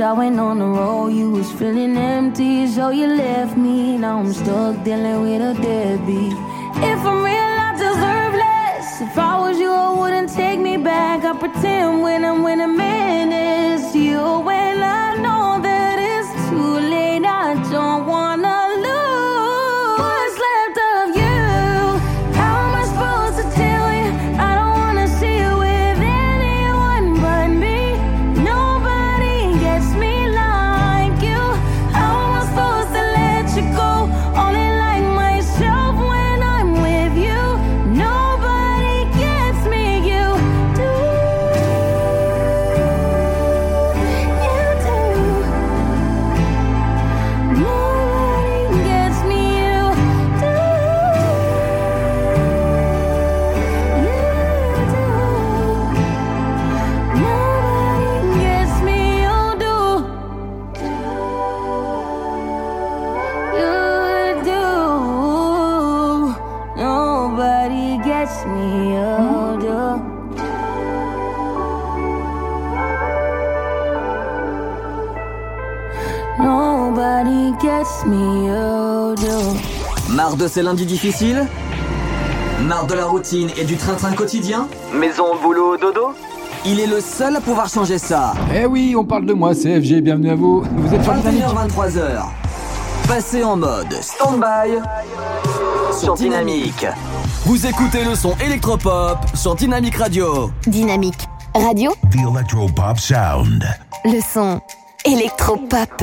I went on the road. You was feeling empty, so you left me. Now I'm stuck dealing with a deadbeat. If I'm real, I deserve less. If I was you, I wouldn't take me back. I pretend when I'm with a man it's you. When ces lundis difficiles Marre de la routine et du train-train quotidien Maison, boulot, dodo Il est le seul à pouvoir changer ça. Eh oui, on parle de moi, c'est FG, bienvenue à vous. Vous êtes sur Dynamique 21h, 23h. Passez en mode stand-by sur Dynamique. Vous écoutez le son électropop sur Dynamique Radio. Dynamique Radio, The Electropop Sound. le son électropop.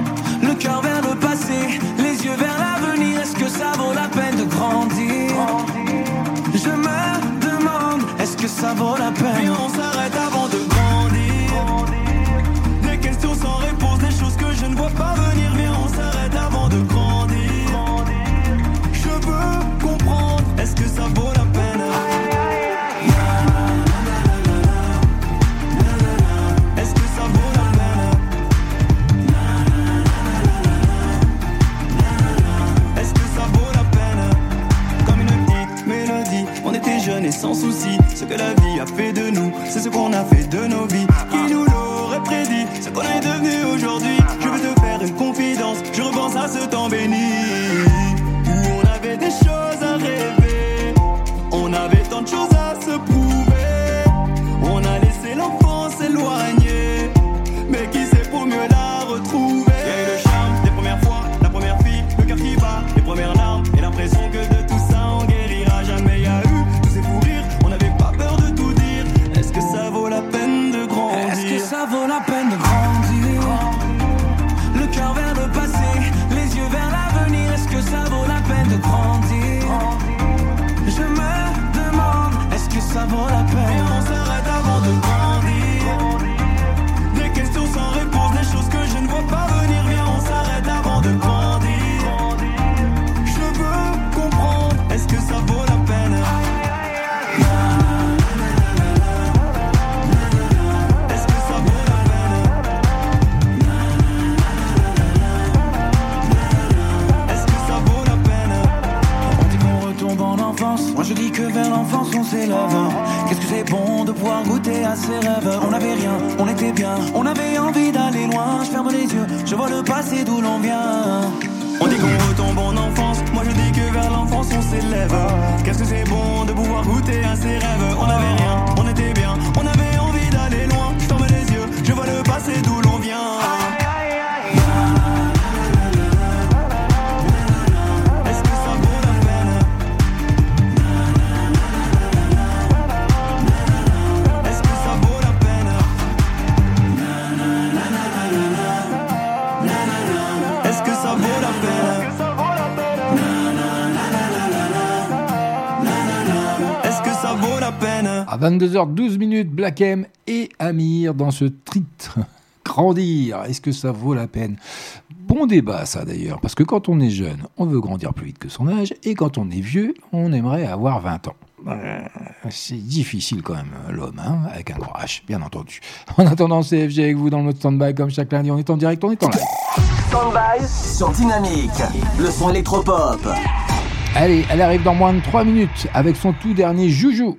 It's it won't have Qu'est-ce que c'est bon de pouvoir goûter à ses rêves? On n'avait rien, on était bien, on avait envie d'aller loin. Je ferme les yeux, je vois le passé d'où l'on vient. 22h12 minutes, Black M et Amir dans ce titre. Grandir, est-ce que ça vaut la peine? Bon débat ça d'ailleurs, parce que quand on est jeune, on veut grandir plus vite que son âge, et quand on est vieux, on aimerait avoir 20 ans. Euh, c'est difficile quand même, l'homme, hein avec un gros H, bien entendu. En attendant, CFG avec vous dans notre stand-by, comme chaque lundi, on est en direct, on est en live. Stand-by sur Dynamique, le son électropop. Allez, elle arrive dans moins de 3 minutes avec son tout dernier Joujou.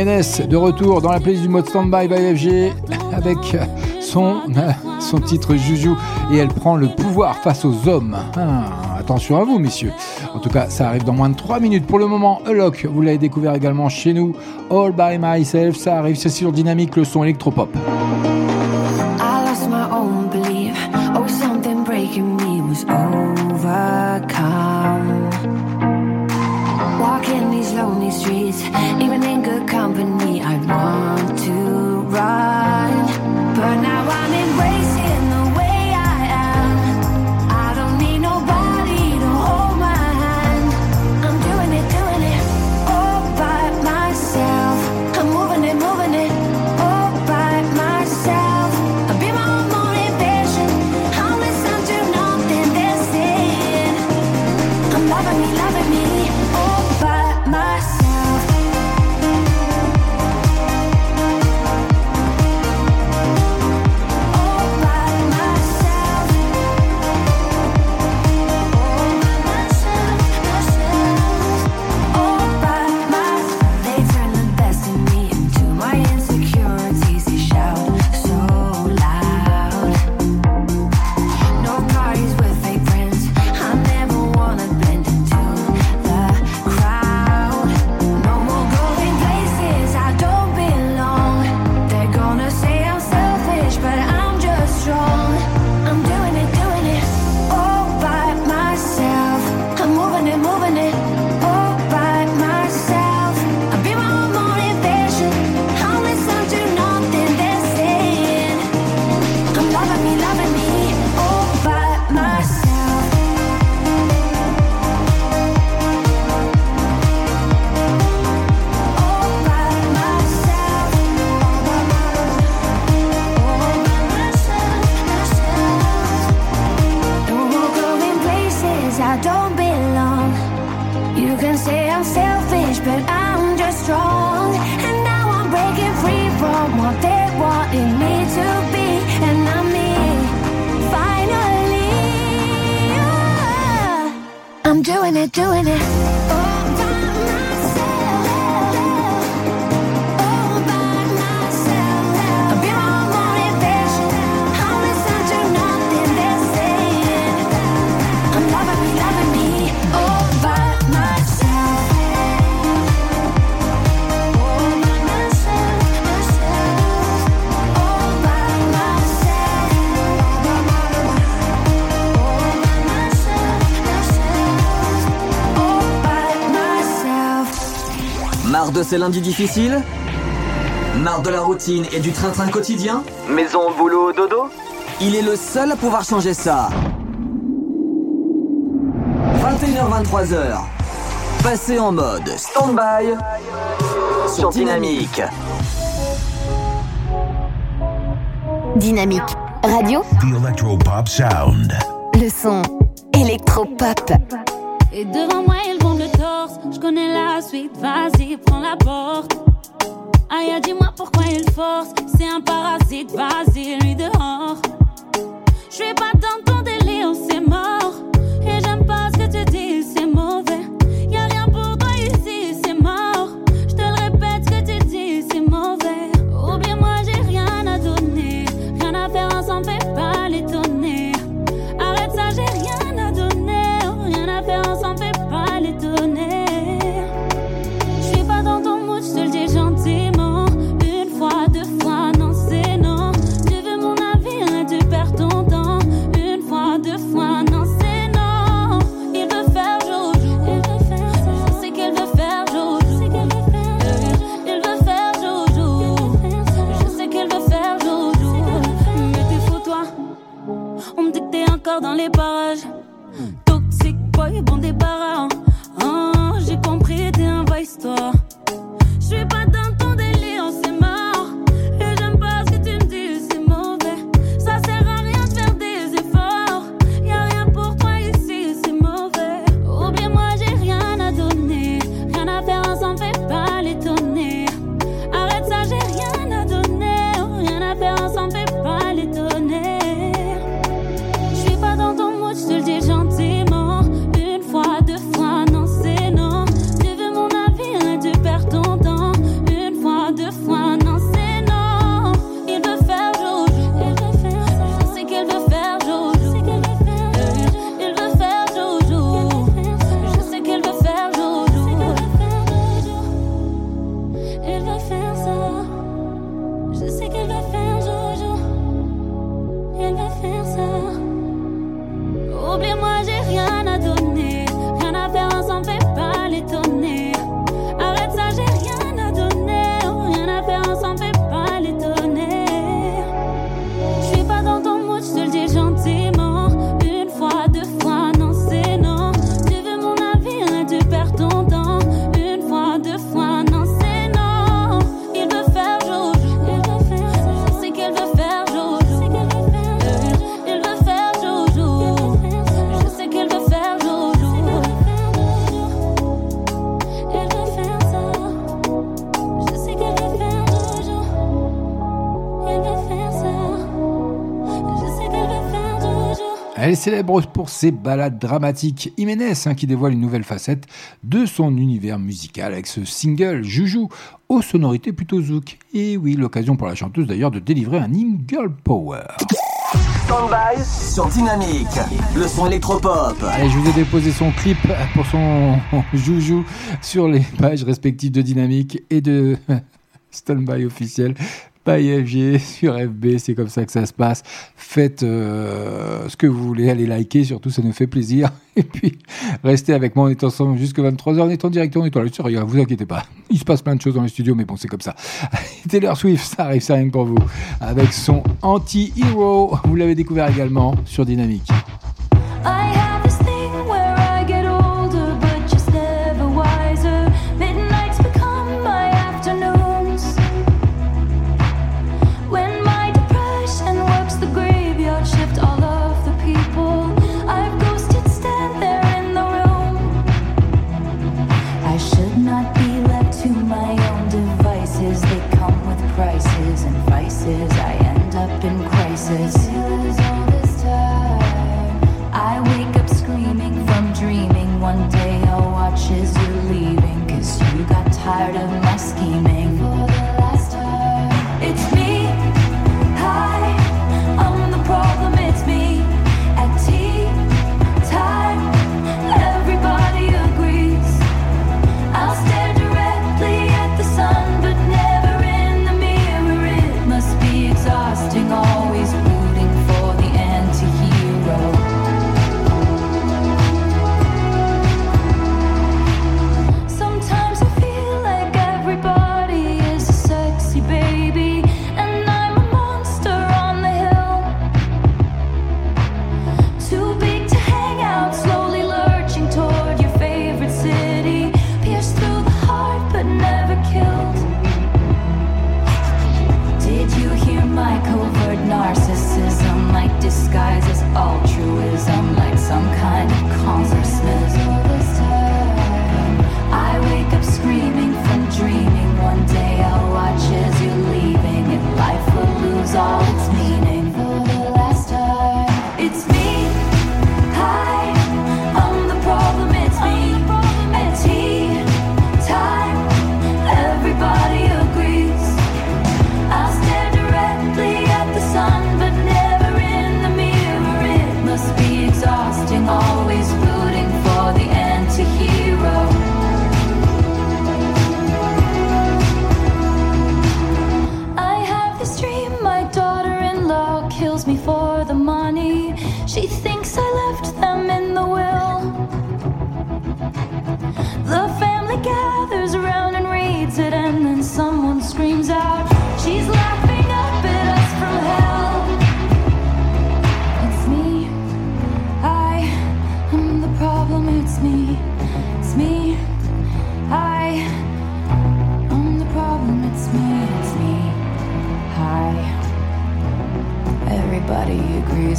De retour dans la playlist du mode Standby by FG avec son, son titre Juju et elle prend le pouvoir face aux hommes. Ah, attention à vous, messieurs. En tout cas, ça arrive dans moins de 3 minutes. Pour le moment, Hulock, vous l'avez découvert également chez nous. All by myself, ça arrive, c'est sur Dynamique, le son électropop. streets, even in good company. I want to ride. doing it, doing it. ces lundis difficile. Marre de la routine et du train-train quotidien Maison, boulot, dodo Il est le seul à pouvoir changer ça. 21h-23h. Passez en mode stand-by sur Dynamique. Dynamique. Radio. The Electropop Sound. Le son Electro Electropop. Et devant moi, ils vendent le torse. Je connais la suite, vas-y, prends la porte. Aya, dis-moi pourquoi il force. C'est un parasite, vas-y, lui dehors. Je vais pas dans ton délire, c'est mort. célèbre pour ses ballades dramatiques. Jiménez hein, qui dévoile une nouvelle facette de son univers musical avec ce single Juju aux sonorités plutôt zouk. Et oui, l'occasion pour la chanteuse d'ailleurs de délivrer un hymne girl power. Standby sur Dynamique, le son électropop. Allez, je vous ai déposé son clip pour son joujou sur les pages respectives de Dynamique et de Standby officiel. Paillagier sur FB, c'est comme ça que ça se passe. Faites euh, ce que vous voulez, allez liker, surtout ça nous fait plaisir. Et puis restez avec moi, on est ensemble jusqu'à 23h, on est en direct, on est en live, rien, vous inquiétez pas. Il se passe plein de choses dans les studios, mais bon, c'est comme ça. Taylor Swift, ça arrive, ça rien pour vous, avec son anti-hero, vous l'avez découvert également sur Dynamique.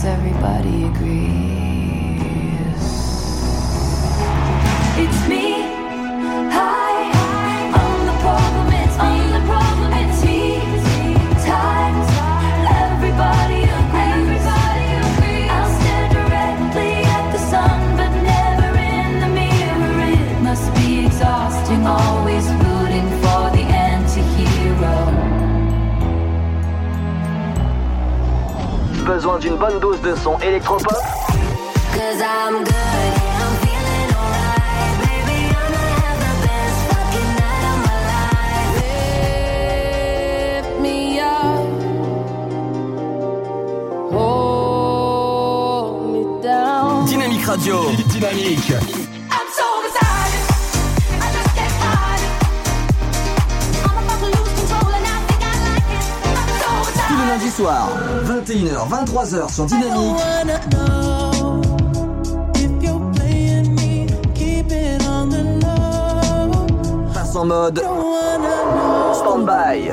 everybody agree? d'une bonne dose de son électropop. Dynamique Radio. Dynamique. 21h, 23h sur Dynamique. Passe en mode stand-by.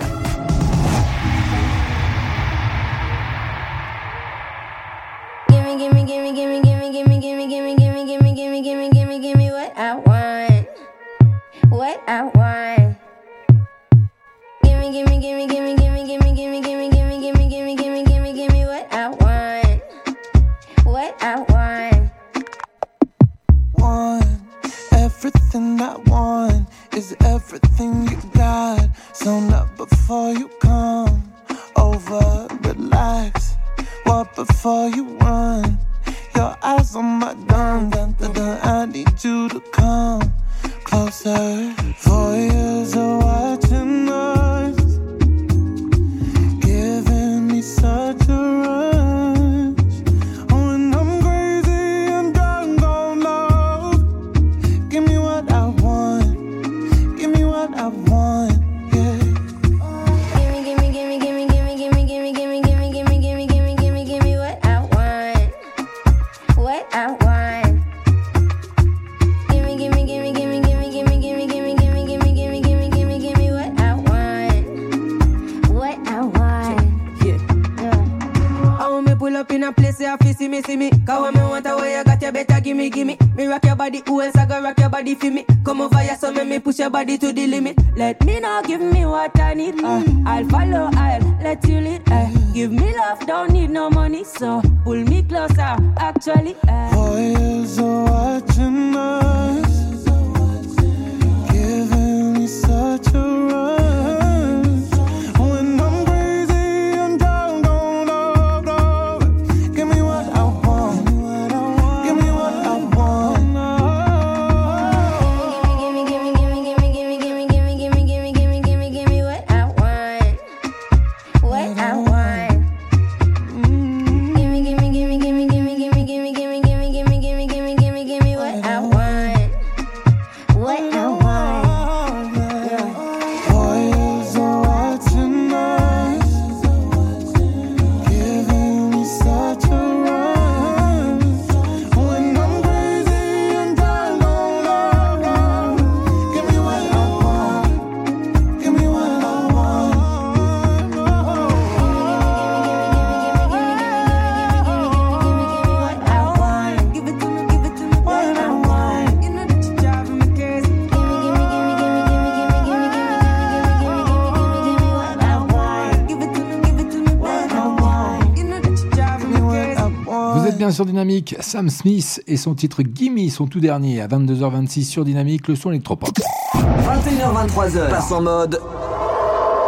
Sam Smith et son titre Gimme, son tout dernier, à 22h26 sur Dynamique, le son électropop. 21h23h, passe en mode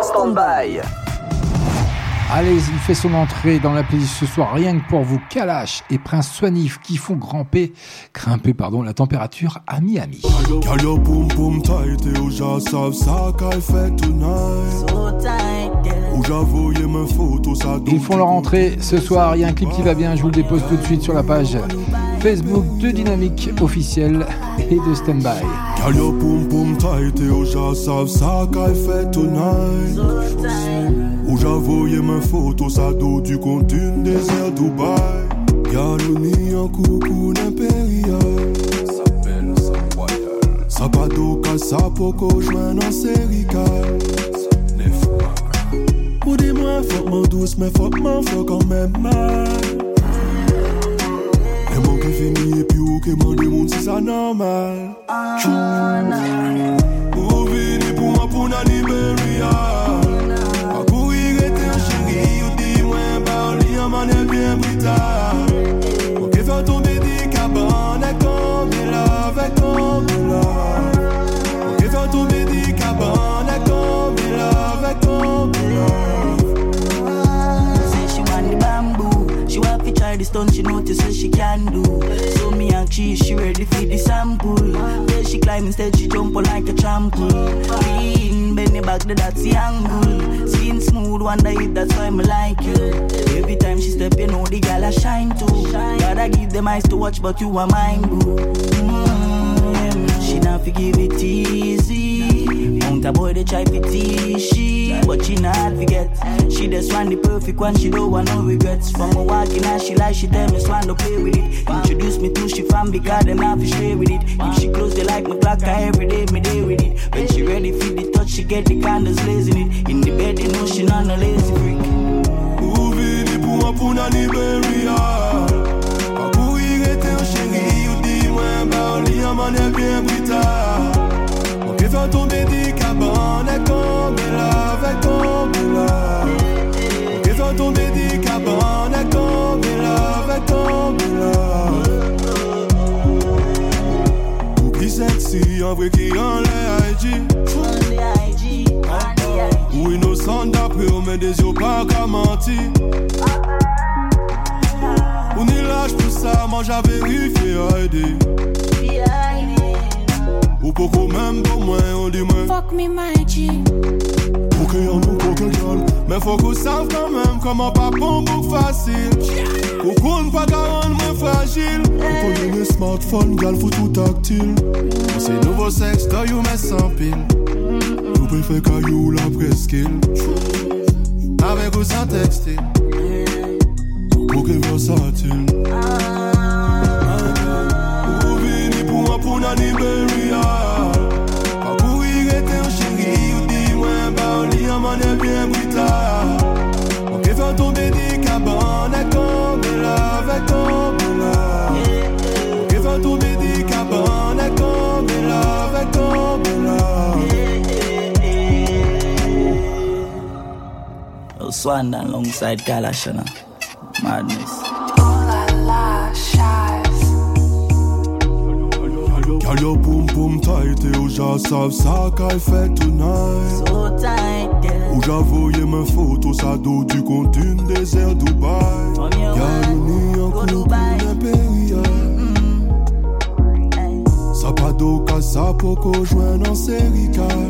stand-by. Allez, il fait son entrée dans la playlist ce soir, rien que pour vous, Kalash et Prince Swanif qui font grimper, grimper pardon, la température à Miami. Ils font leur entrée ce soir, il y a un clip qui va bien, je vous le dépose tout de suite sur la page Facebook de Dynamique officielle et de Standby. Girl, your boom boom et savent ça qu'elle fait tonight. Où j'avoue mes photos, ça dos du contenu désert Dubaï. Girl, un coucou d'impérial. S'appelle ça royal. Ça pas d'eau ça qu'on joigne en sérical. Ou dis-moi, fuck mon douce, mais fuck mon fuck même mal. Et mon qui finit et puis ou qui m'en démonte si ça normal. Ou vini pour moi pour na Liberia. Try the stunt, she notice what she can do. So me and she, she ready for the sample. Yeah, she climb instead, she jump like a trampoline. Lean, bend back, that's the angle. Skin smooth, wonder if that's why me like you. Every time she step, you know the gal I shine too. Gotta give them eyes to watch, but you are mine, boo. Mm, she not forgive it easy. A boy they try to tease she, but she not forget. She just want the perfect one, she don't want no regrets. From a walking out, she like she tell me swan to play with it. Introduce me to she fam because them have to stray with it. If she close they like my clock, I every day me day with it. When she ready for the touch, she get the candles blazing it. In the bed, you know she not a lazy freak. Ou vini pour moi pour na Liberia. A courir était un chéri, ou dis-moi, bah, on lit en bien brutale. Fais tomber des cabanes, et comme il avec comme il a. Ok, fais tomber des cabanes, et comme il avec comme il a. Ou qui sexy, en vrai qui en. Ou innocent d'après, on met des yeux pas qu'à mentir. On est lâche pour ça, moi j'avais vérifié aider. Ou pour qu'on même pour moi, on dit moi. Fuck me, my G. Ok, on nous pour que gueule. Mais faut qu'on sache quand même comment pas bon pour facile. Ou qu'on pas rendre moins fragile. Ou qu'on ait smartphone, gal, faut tout tactile. C'est nouveau sexe, toi, you mets sans pile. Vous préférez caillou la presqu'île. Avec ou sans textile. Pour que versatile. Ou vini pour moi pour na Liberia. Swan alongside Kalashana. Madness. Girl, your boom boom tight et já savent ça qu'elle fait tonight. So tight, girl. Où j'avoue mes photos, ça dos du contenu désert Dubaï. Girl, on y a un coucou d'impérial. Ça pas qu'à ça pour qu'on joigne en sérical. Come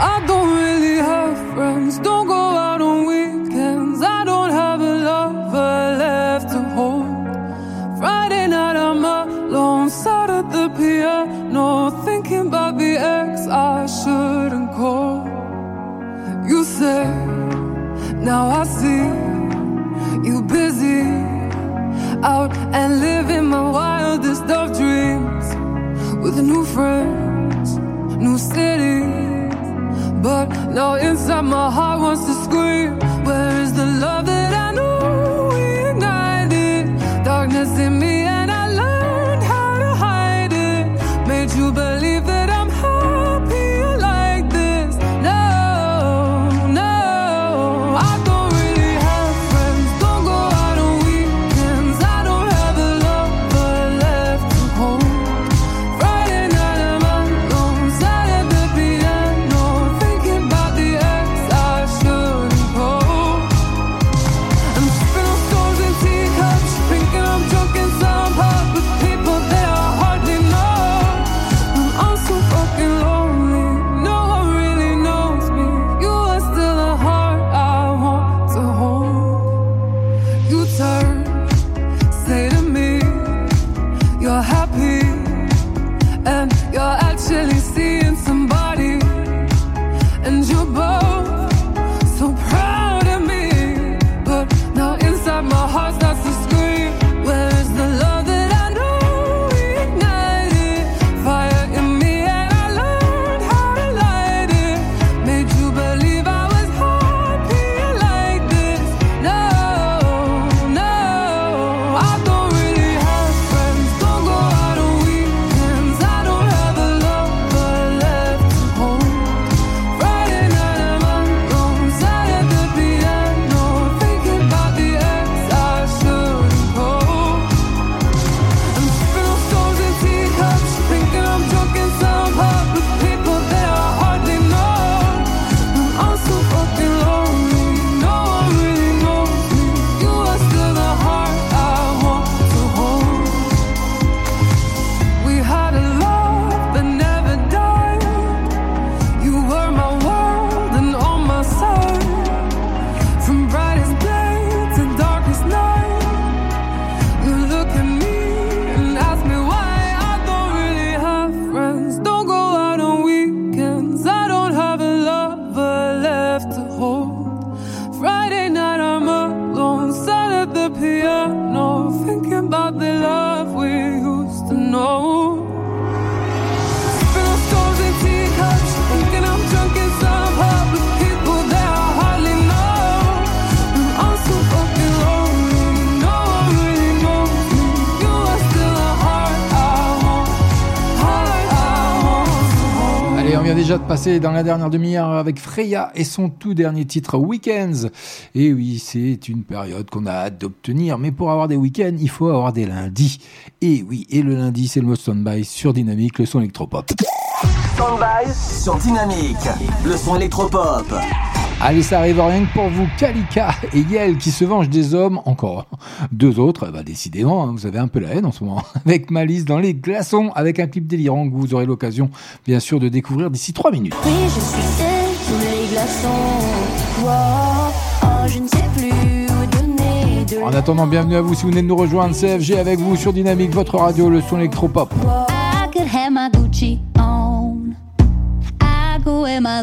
I don't really have friends, don't go out on weekends. I don't have a lover left to hold. Friday night, I'm alone, sat at the piano, thinking about the ex I shouldn't call. You say, now I see you busy out and living my wildest of dreams with new friends, new city but now inside my heart wants to scream, where is the love that I knew we ignited? Darkness in me déjà de passer dans la dernière demi-heure avec Freya et son tout dernier titre Weekends. Et oui, c'est une période qu'on a hâte d'obtenir, mais pour avoir des week-ends, il faut avoir des lundis. Et oui, et le lundi, c'est le mode stand-by sur Dynamique, le son électropop. Stand-by sur Dynamique, le son électropop. Allez, ça arrive rien que pour vous, Kalika et Yel qui se vengent des hommes, encore deux autres, bah décidément, hein, vous avez un peu la haine en ce moment, avec Malice dans les glaçons, avec un clip délirant que vous aurez l'occasion, bien sûr, de découvrir d'ici trois minutes. Oui, je suis celle sous les glaçons. Wow, oh, je ne sais plus où donner de En attendant, bienvenue à vous si vous venez de nous rejoindre, CFG avec vous sur Dynamique, votre radio, le son électropop. I could have my Gucci on. I could wear my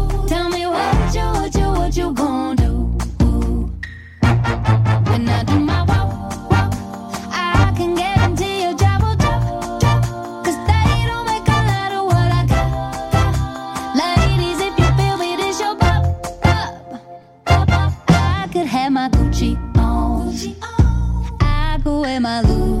Tell me what you, what you, what you gonna do? When I do my walk, walk, I can guarantee your job will drop, drop. Cause they don't make a lot of what I got, got. Ladies, if you feel me, this your pop, pop, pop, pop. I could have my Gucci on. I could wear my Louis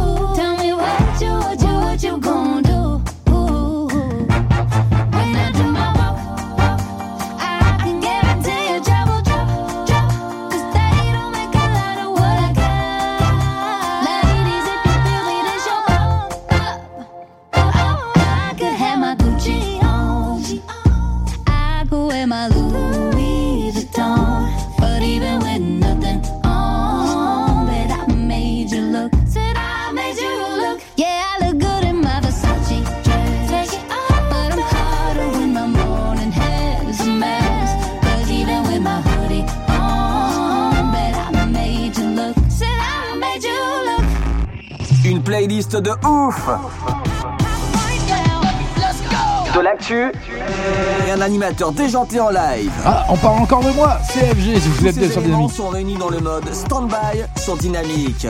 De ouf De l'actu et un animateur déjanté en live. Ah, on parle encore de moi, CFG, si vous êtes bien Ces sur Dynamique. sont réunis dans le mode stand-by sur Dynamique.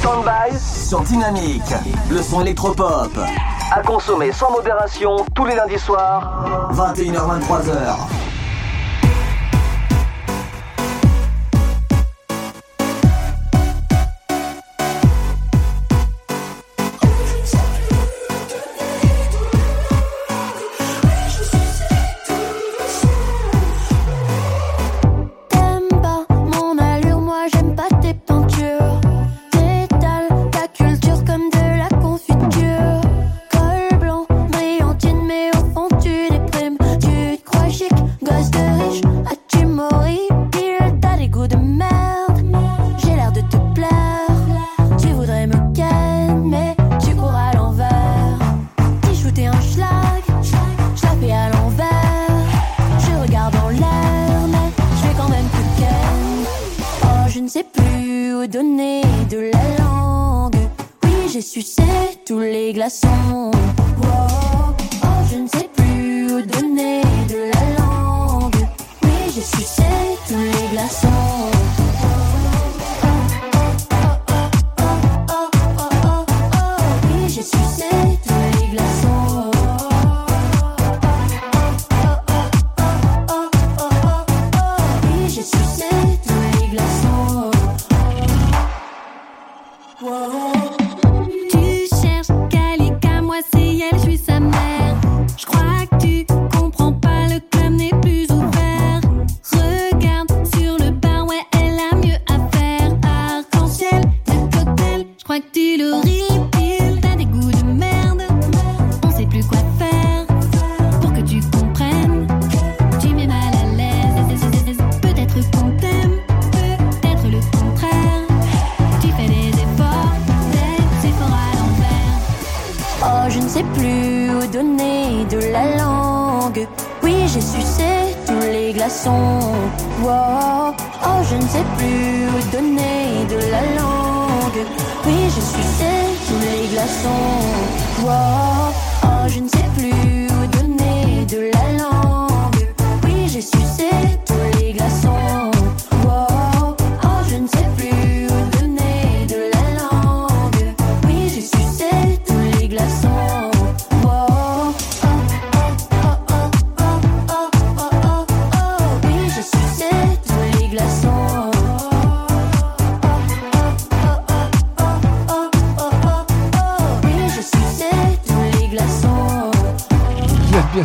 Stand-by sur Dynamique. Le son électropop. À consommer sans modération tous les lundis soirs, 21h-23h.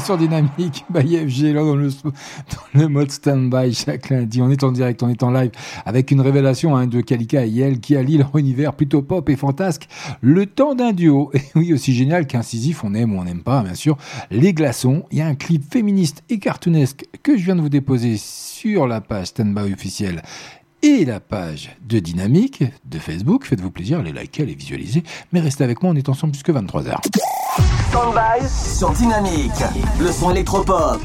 Sûr dynamique, by FG, là dans le, mode stand-by chaque lundi. On est en direct, on est en live avec une révélation hein, de Kalika et Yel qui allie leur univers plutôt pop et fantasque. Le temps d'un duo. Et oui, aussi génial qu'incisif, on aime ou on n'aime pas, bien sûr. Les glaçons. Il y a un clip féministe et cartoonesque que je viens de vous déposer sur la page stand-by officielle et la page de Dynamique de Facebook. Faites-vous plaisir, allez liker, allez visualiser. Mais restez avec moi, on est ensemble jusque 23h. Stand-by sur Dynamique. Le son électropop.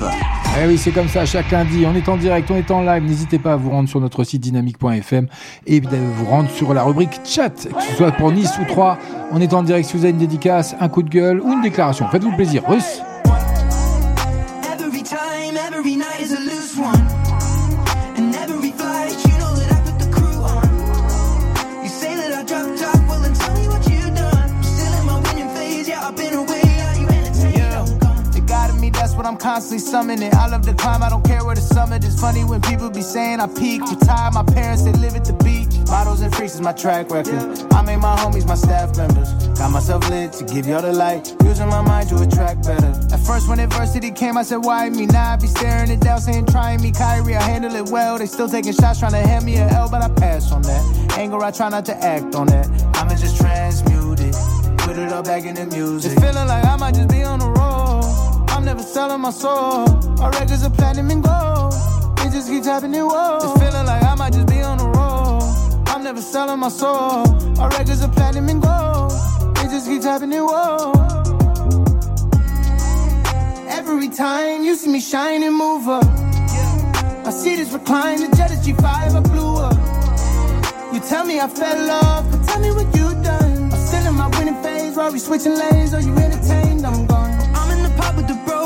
Eh oui, c'est comme ça, chaque lundi, on est en direct, on est en live. N'hésitez pas à vous rendre sur notre site dynamique.fm et vous rendre sur la rubrique chat, que ce soit pour Nice ou 3. On est en direct si vous avez une dédicace, un coup de gueule ou une déclaration. Faites-vous plaisir. Russe I'm I'm constantly summoning. I love the climb, I don't care where the summit is. Funny when people be saying I peak. Retired, my parents, they live at the beach. Models and freaks is my track record. I made my homies my staff members. Got myself lit to give y'all the light. Using my mind to attract better. At first, when adversity came, I said, Why me? Now I be staring it down, saying, Trying me, Kyrie. I handle it well. They still taking shots, trying to hand me a L, but I pass on that. Anger, I try not to act on that. I'ma just transmute it. Put it all back in the music. Feeling like I might just be on the road. I'm never selling my soul. Our records are platinum and gold. It just keeps happening, whoa. It's feeling like I might just be on the road. I'm never selling my soul. Our records are platinum and gold. It just keeps happening, whoa. Every time you see me shine and move up. I see this recline, the jet is G5, I blew up. You tell me I fell off, but tell me what you done. I'm still in my winning phase, we switching lanes. Are you entertained? I'm gone.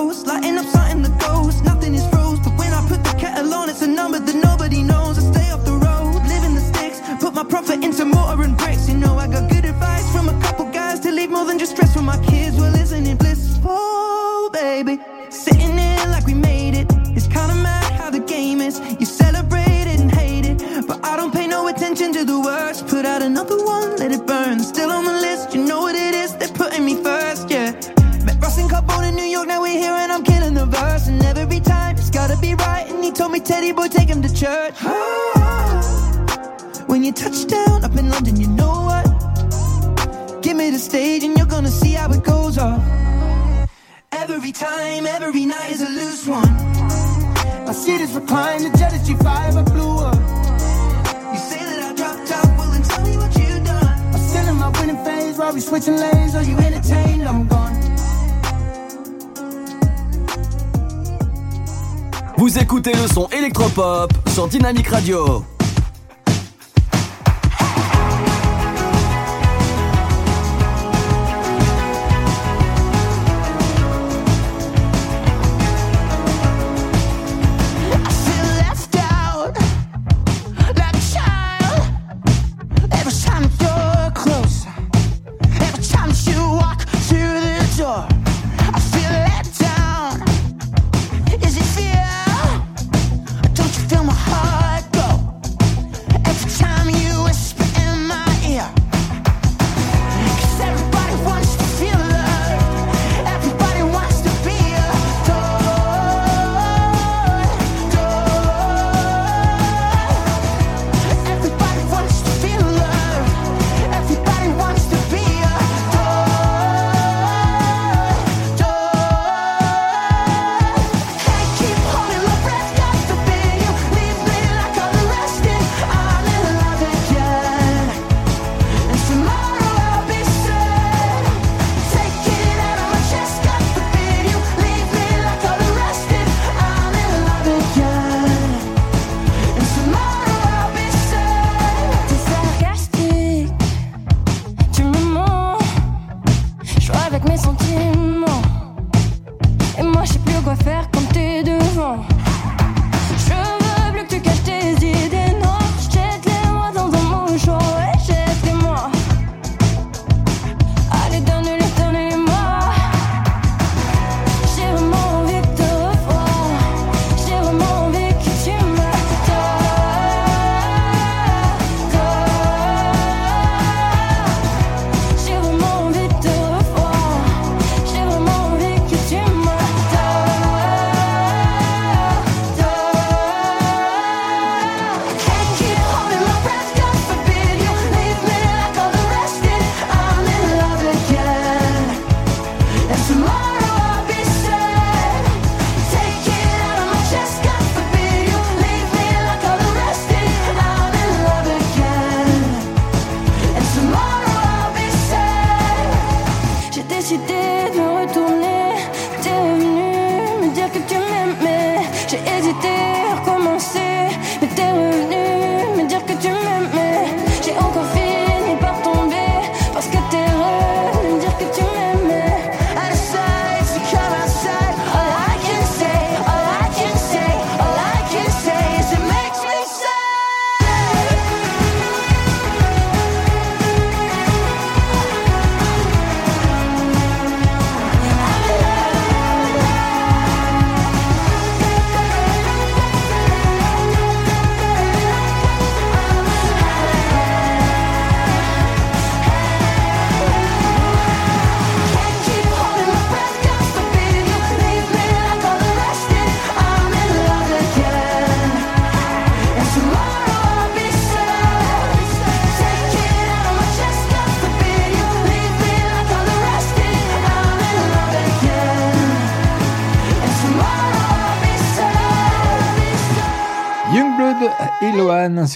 With lighting up something that goes. Nothing is froze, but when I put the kettle on, it's a number that nobody knows. I stay off the road, living the sticks, put my profit into mortar and bricks. You know I got good advice from a couple guys to leave more than just stress for my kids. Well, isn't it blissful, baby? Boy, take him to church. When you touch down up in London, you know what? Give me the stage and you're gonna see how it goes off. Every time, every night is a loose one. My see this recline, the jet is G5, I blew up. You say that I dropped out, well then tell me what you done. I'm still in my winning phase, while we switching lanes. Are you entertained? I'm gone. Vous écoutez le son électropop sur Dynamic Radio.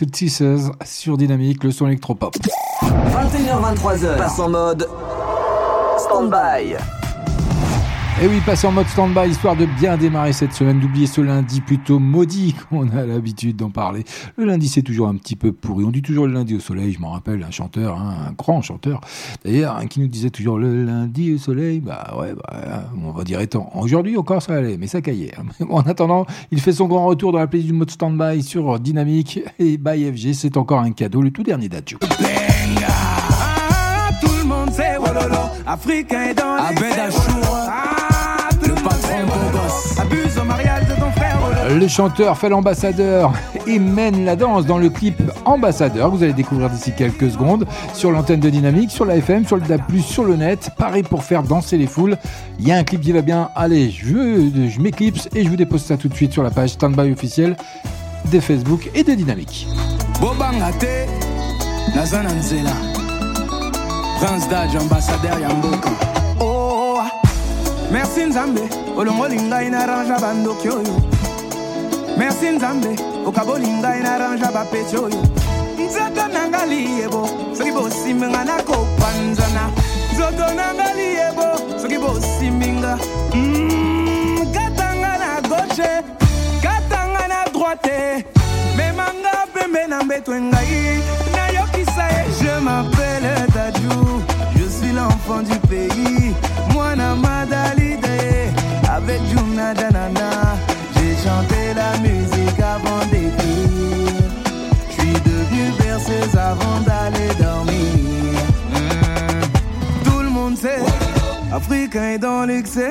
Teasers sur Dynamique, le son électropop. 21h23h, passe en mode stand-by. Et oui, passe en mode stand-by, histoire de bien démarrer cette semaine, d'oublier ce lundi plutôt maudit qu'on a l'habitude d'en parler. Le lundi, c'est toujours un petit peu pourri. On dit toujours le lundi au soleil, je m'en rappelle, un chanteur, hein, un grand chanteur, d'ailleurs, hein, qui nous disait toujours le lundi au soleil. Bah ouais, bah, on va dire étant. Aujourd'hui encore, ça allait, mais ça caillait. hein. En attendant, il fait son grand retour dans la playlist du mode stand-by sur Dynamique et by FG. C'est encore un cadeau, le tout dernier d'Adjo. Ah, tout le monde sait, Wololo, africain est dans les Le chanteur fait l'ambassadeur et mène la danse dans le clip Ambassadeur. que Vous allez découvrir d'ici quelques secondes sur l'antenne de Dynamique, sur la FM, sur le DAB+, sur le net. Pareil pour faire danser les foules. Il y a un clip qui va bien. Allez, je, je m'éclipse et je vous dépose ça tout de suite sur la page Standby officielle des Facebook et de Dynamique. bobanga te naza na nzela prince dage ambassadeur ya mboka Oh, merci ngai na rangea bandoki oyo merci nzambe okaboli ngai na rangea bapeti oyo. Nzoto na nga liyebo soki bosimbi nga nakopanzana nzoto na nga liyebo soki bosimbi nga Mm, katanga na gauche katanga na droite. Memanga pembe na mbeto ngai nayokisa ye je m'appelle dadju je suis l'enfant du pays mwana madalide. Avec juna africain est dans l'excès.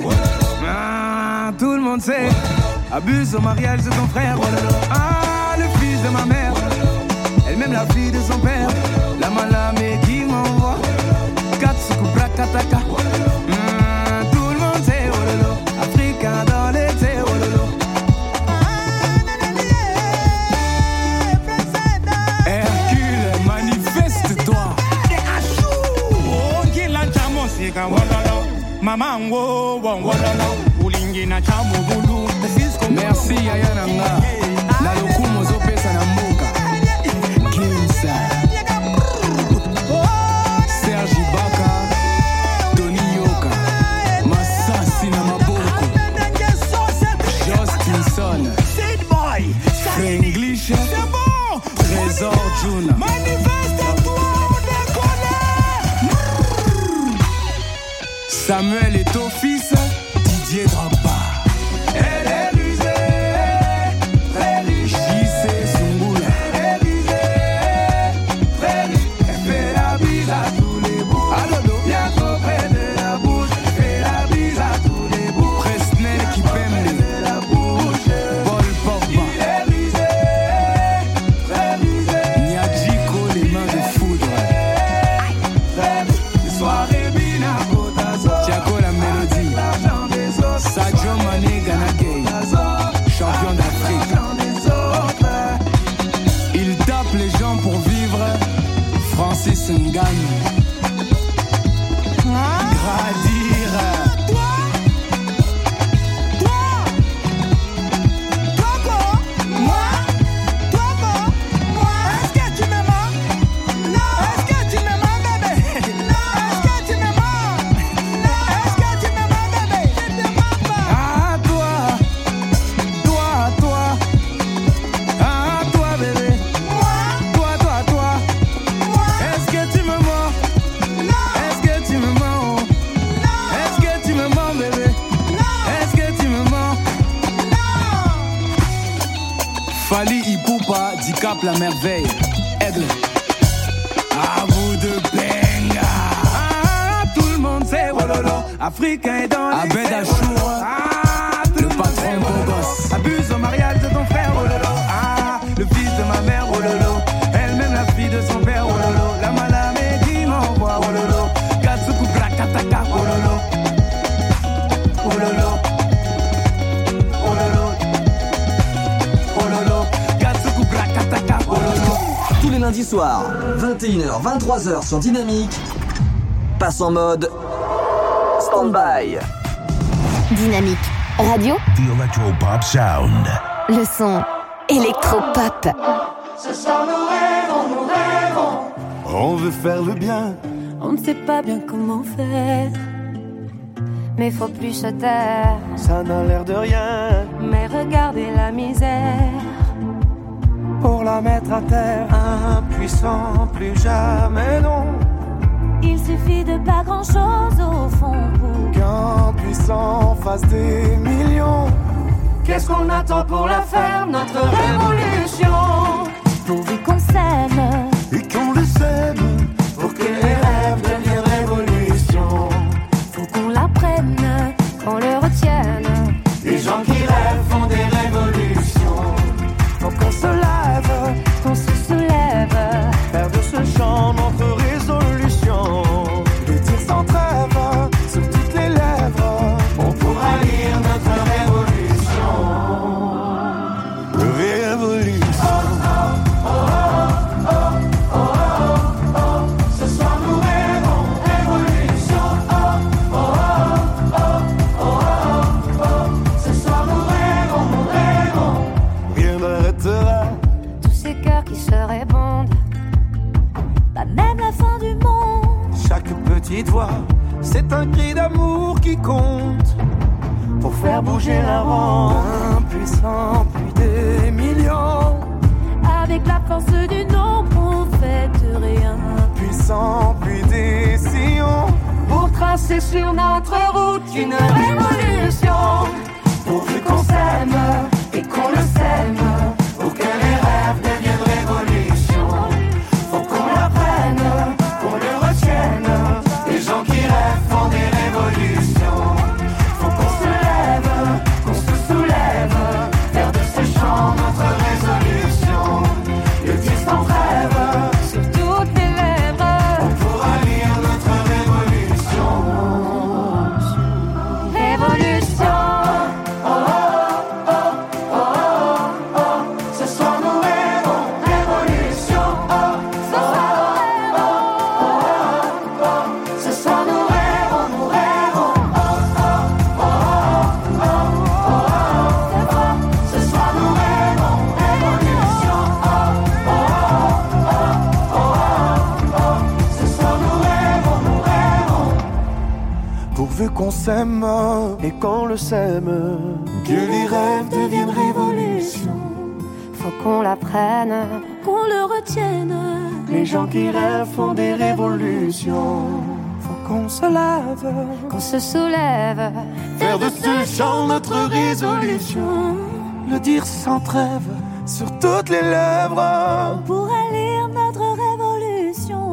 Ah, tout le monde sait. Abuse au mariage de ton frère. Ah le fils de ma mère. Elle-même la fille de son père. La malame qui m'envoie merci yaya Dicap la merveille 21h, 23h sur Dynamique, passe en mode stand-by. Dynamique Radio, The Electro Pop Sound. le son électropop. Ce soir nous rêvons, nous rêvons. On veut faire le bien. On ne sait pas bien comment faire. Mais faut plus se taire. Ça n'a l'air de rien. Mais regardez la misère. Pour la mettre à terre, impuissant, plus jamais non. Il suffit de pas grand chose au fond pour Qu'un puissant fasse des millions. Qu'est-ce qu'on attend pour la faire, notre révolution? Pourvu qu'on s'aime. Le sème. Que les rêves deviennent révolution. Faut qu'on la prenne, qu'on le retienne. Les gens qui rêvent font des révolutions. Faut qu'on se lève. Qu'on se soulève. Faire de ce chant notre résolution. Le dire sans trêve sur toutes les lèvres. Pour lire notre révolution.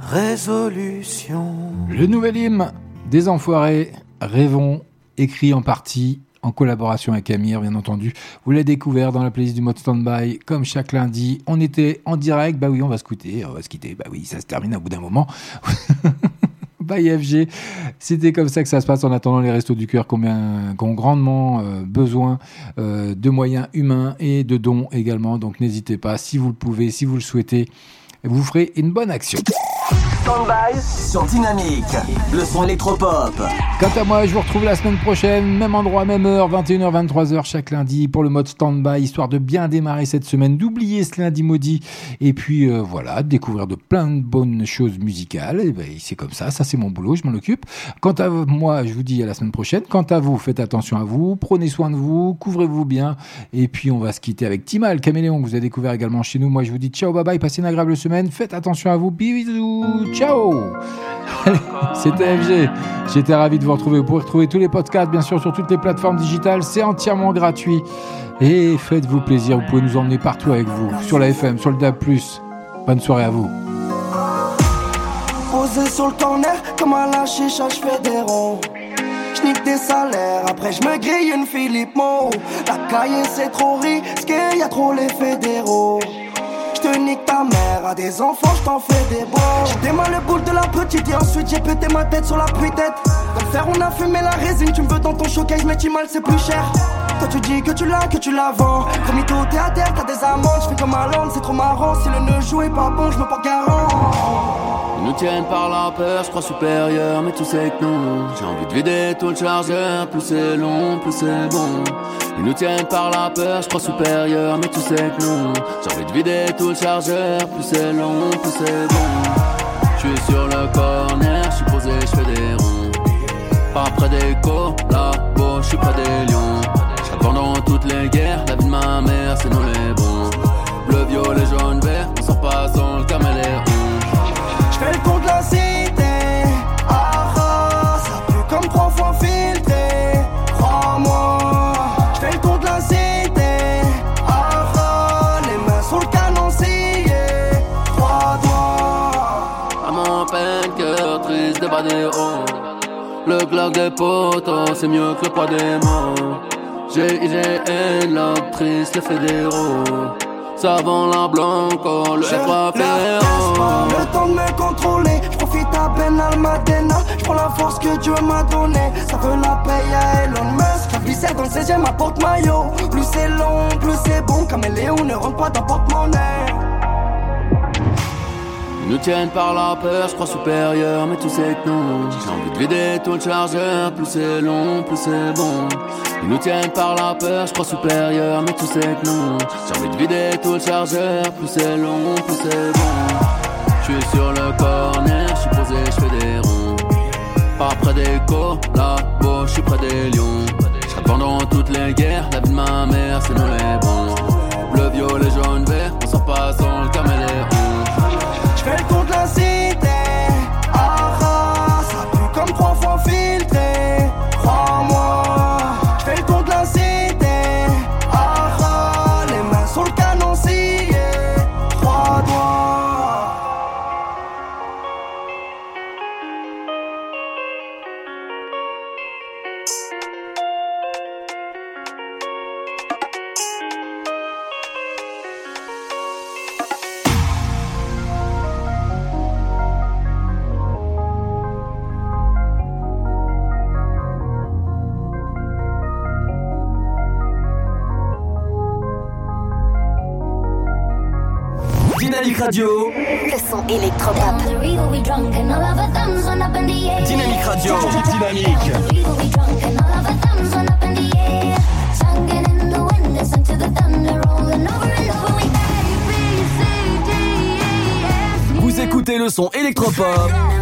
Résolution. Le nouvel hymne des Enfoirés, Rêvons, écrit en partie en collaboration avec Amir, bien entendu. Vous l'avez découvert dans la playlist du mode standby, comme chaque lundi. On était en direct, bah oui, on va se quitter, on va se quitter, bah oui, ça se termine au bout d'un moment. by FG. C'était comme ça que ça se passe en attendant les Restos du Cœur qui ont grandement euh, besoin euh, de moyens humains et de dons également. Donc n'hésitez pas, si vous le pouvez, si vous le souhaitez, vous ferez une bonne action. Stand-by sur Dynamique, le son électropop. Quant à moi, je vous retrouve la semaine prochaine, même endroit, même heure, 21h, 23h chaque lundi pour le mode stand-by, histoire de bien démarrer cette semaine, d'oublier ce lundi maudit et puis euh, voilà, découvrir de plein de bonnes choses musicales. Et ben, c'est comme ça, ça c'est mon boulot, je m'en occupe. Quant à moi, je vous dis à la semaine prochaine. Quant à vous, faites attention à vous, prenez soin de vous, couvrez-vous bien et puis on va se quitter avec Timal, caméléon que vous avez découvert également chez nous. Moi, je vous dis ciao, bye bye, passez une agréable semaine, faites attention à vous, bisous, ciao. C'était FG. J'étais ravi de vous retrouver. Vous pouvez retrouver tous les podcasts, bien sûr, sur toutes les plateformes digitales. C'est entièrement gratuit. Et faites-vous plaisir. Vous pouvez nous emmener partout avec vous. Sur la FM, sur le DAB+. Bonne soirée à vous. Posé sur le comme à la je des salaires, après je me grille une Philippe. La c'est trop risqué, y a trop les fédéraux. J'te nique ta mère, à des enfants j't'en fais des bons. Mal le boule de la petite et ensuite j'ai pété ma tête sur la tête Dans le fer on a fumé la résine, tu me veux dans ton showcase mais tu mal c'est plus cher. Toi tu dis que tu l'as, que tu la vends. Comme tout t'es à terre, t'as des amendes, j'fais comme à Londres, c'est trop marrant. Si le nœud joue est pas bon, j'me porte garant. Nous tiennent par la peur, je crois supérieur, mais tu sais que non. J'ai envie de vider tout le chargeur, plus c'est long, plus c'est bon. Ils nous tiennent par la peur, je crois supérieur, mais tu sais que non. J'ai envie de vider tout le chargeur, plus c'est long, plus c'est bon. Je suis sur le corner, je suis posé, je fais des ronds. Pas près des collabos, je suis près des lions. Pendant toutes les guerres, la vie de ma mère, c'est nous les bons. Bleu, violet, jaune, vert, on sort pas sans le caméléon. J'fais le de la cité, ah ah, ça pue comme trois fois filtré, crois-moi. J'fais le tour de la cité, ah ah, les mains sur le canon scié, trois doigts. À mon peine, cœur triste, débadé haut. Le glock des potos, c'est mieux que le poids des mots. J'ai IGN, l'actrice, les fédéraux. Savant la blanco, le Je F3 leur laisse pas le temps de me contrôler. J'profite à Ben Almadena. J'prends la force que Dieu m'a donnée. Ça veut la paye à Elon Musk. La viscère dans le 16 ma porte-maillot. Plus c'est long, plus c'est bon. Caméléon ne rentre pas dans porte-monnaie. Nous tiennent par la peur, je crois supérieur, mais tu sais que non. J'ai envie de vider tout le chargeur, plus c'est long, plus c'est bon. Ils nous tiennent par la peur, je crois supérieur, mais tu sais que non. J'ai envie de vider tout le chargeur, plus c'est long, plus c'est bon. Je suis sur le corner, je suis posé, je fais des ronds. Pas près des collabos, je suis près des lions. Je pendant toutes les guerres, la vie de ma mère, c'est nous les bons. Bleu, violet, jaune, vert, on sort pas sans le caméléon. Welt gut lassen. Son électropop.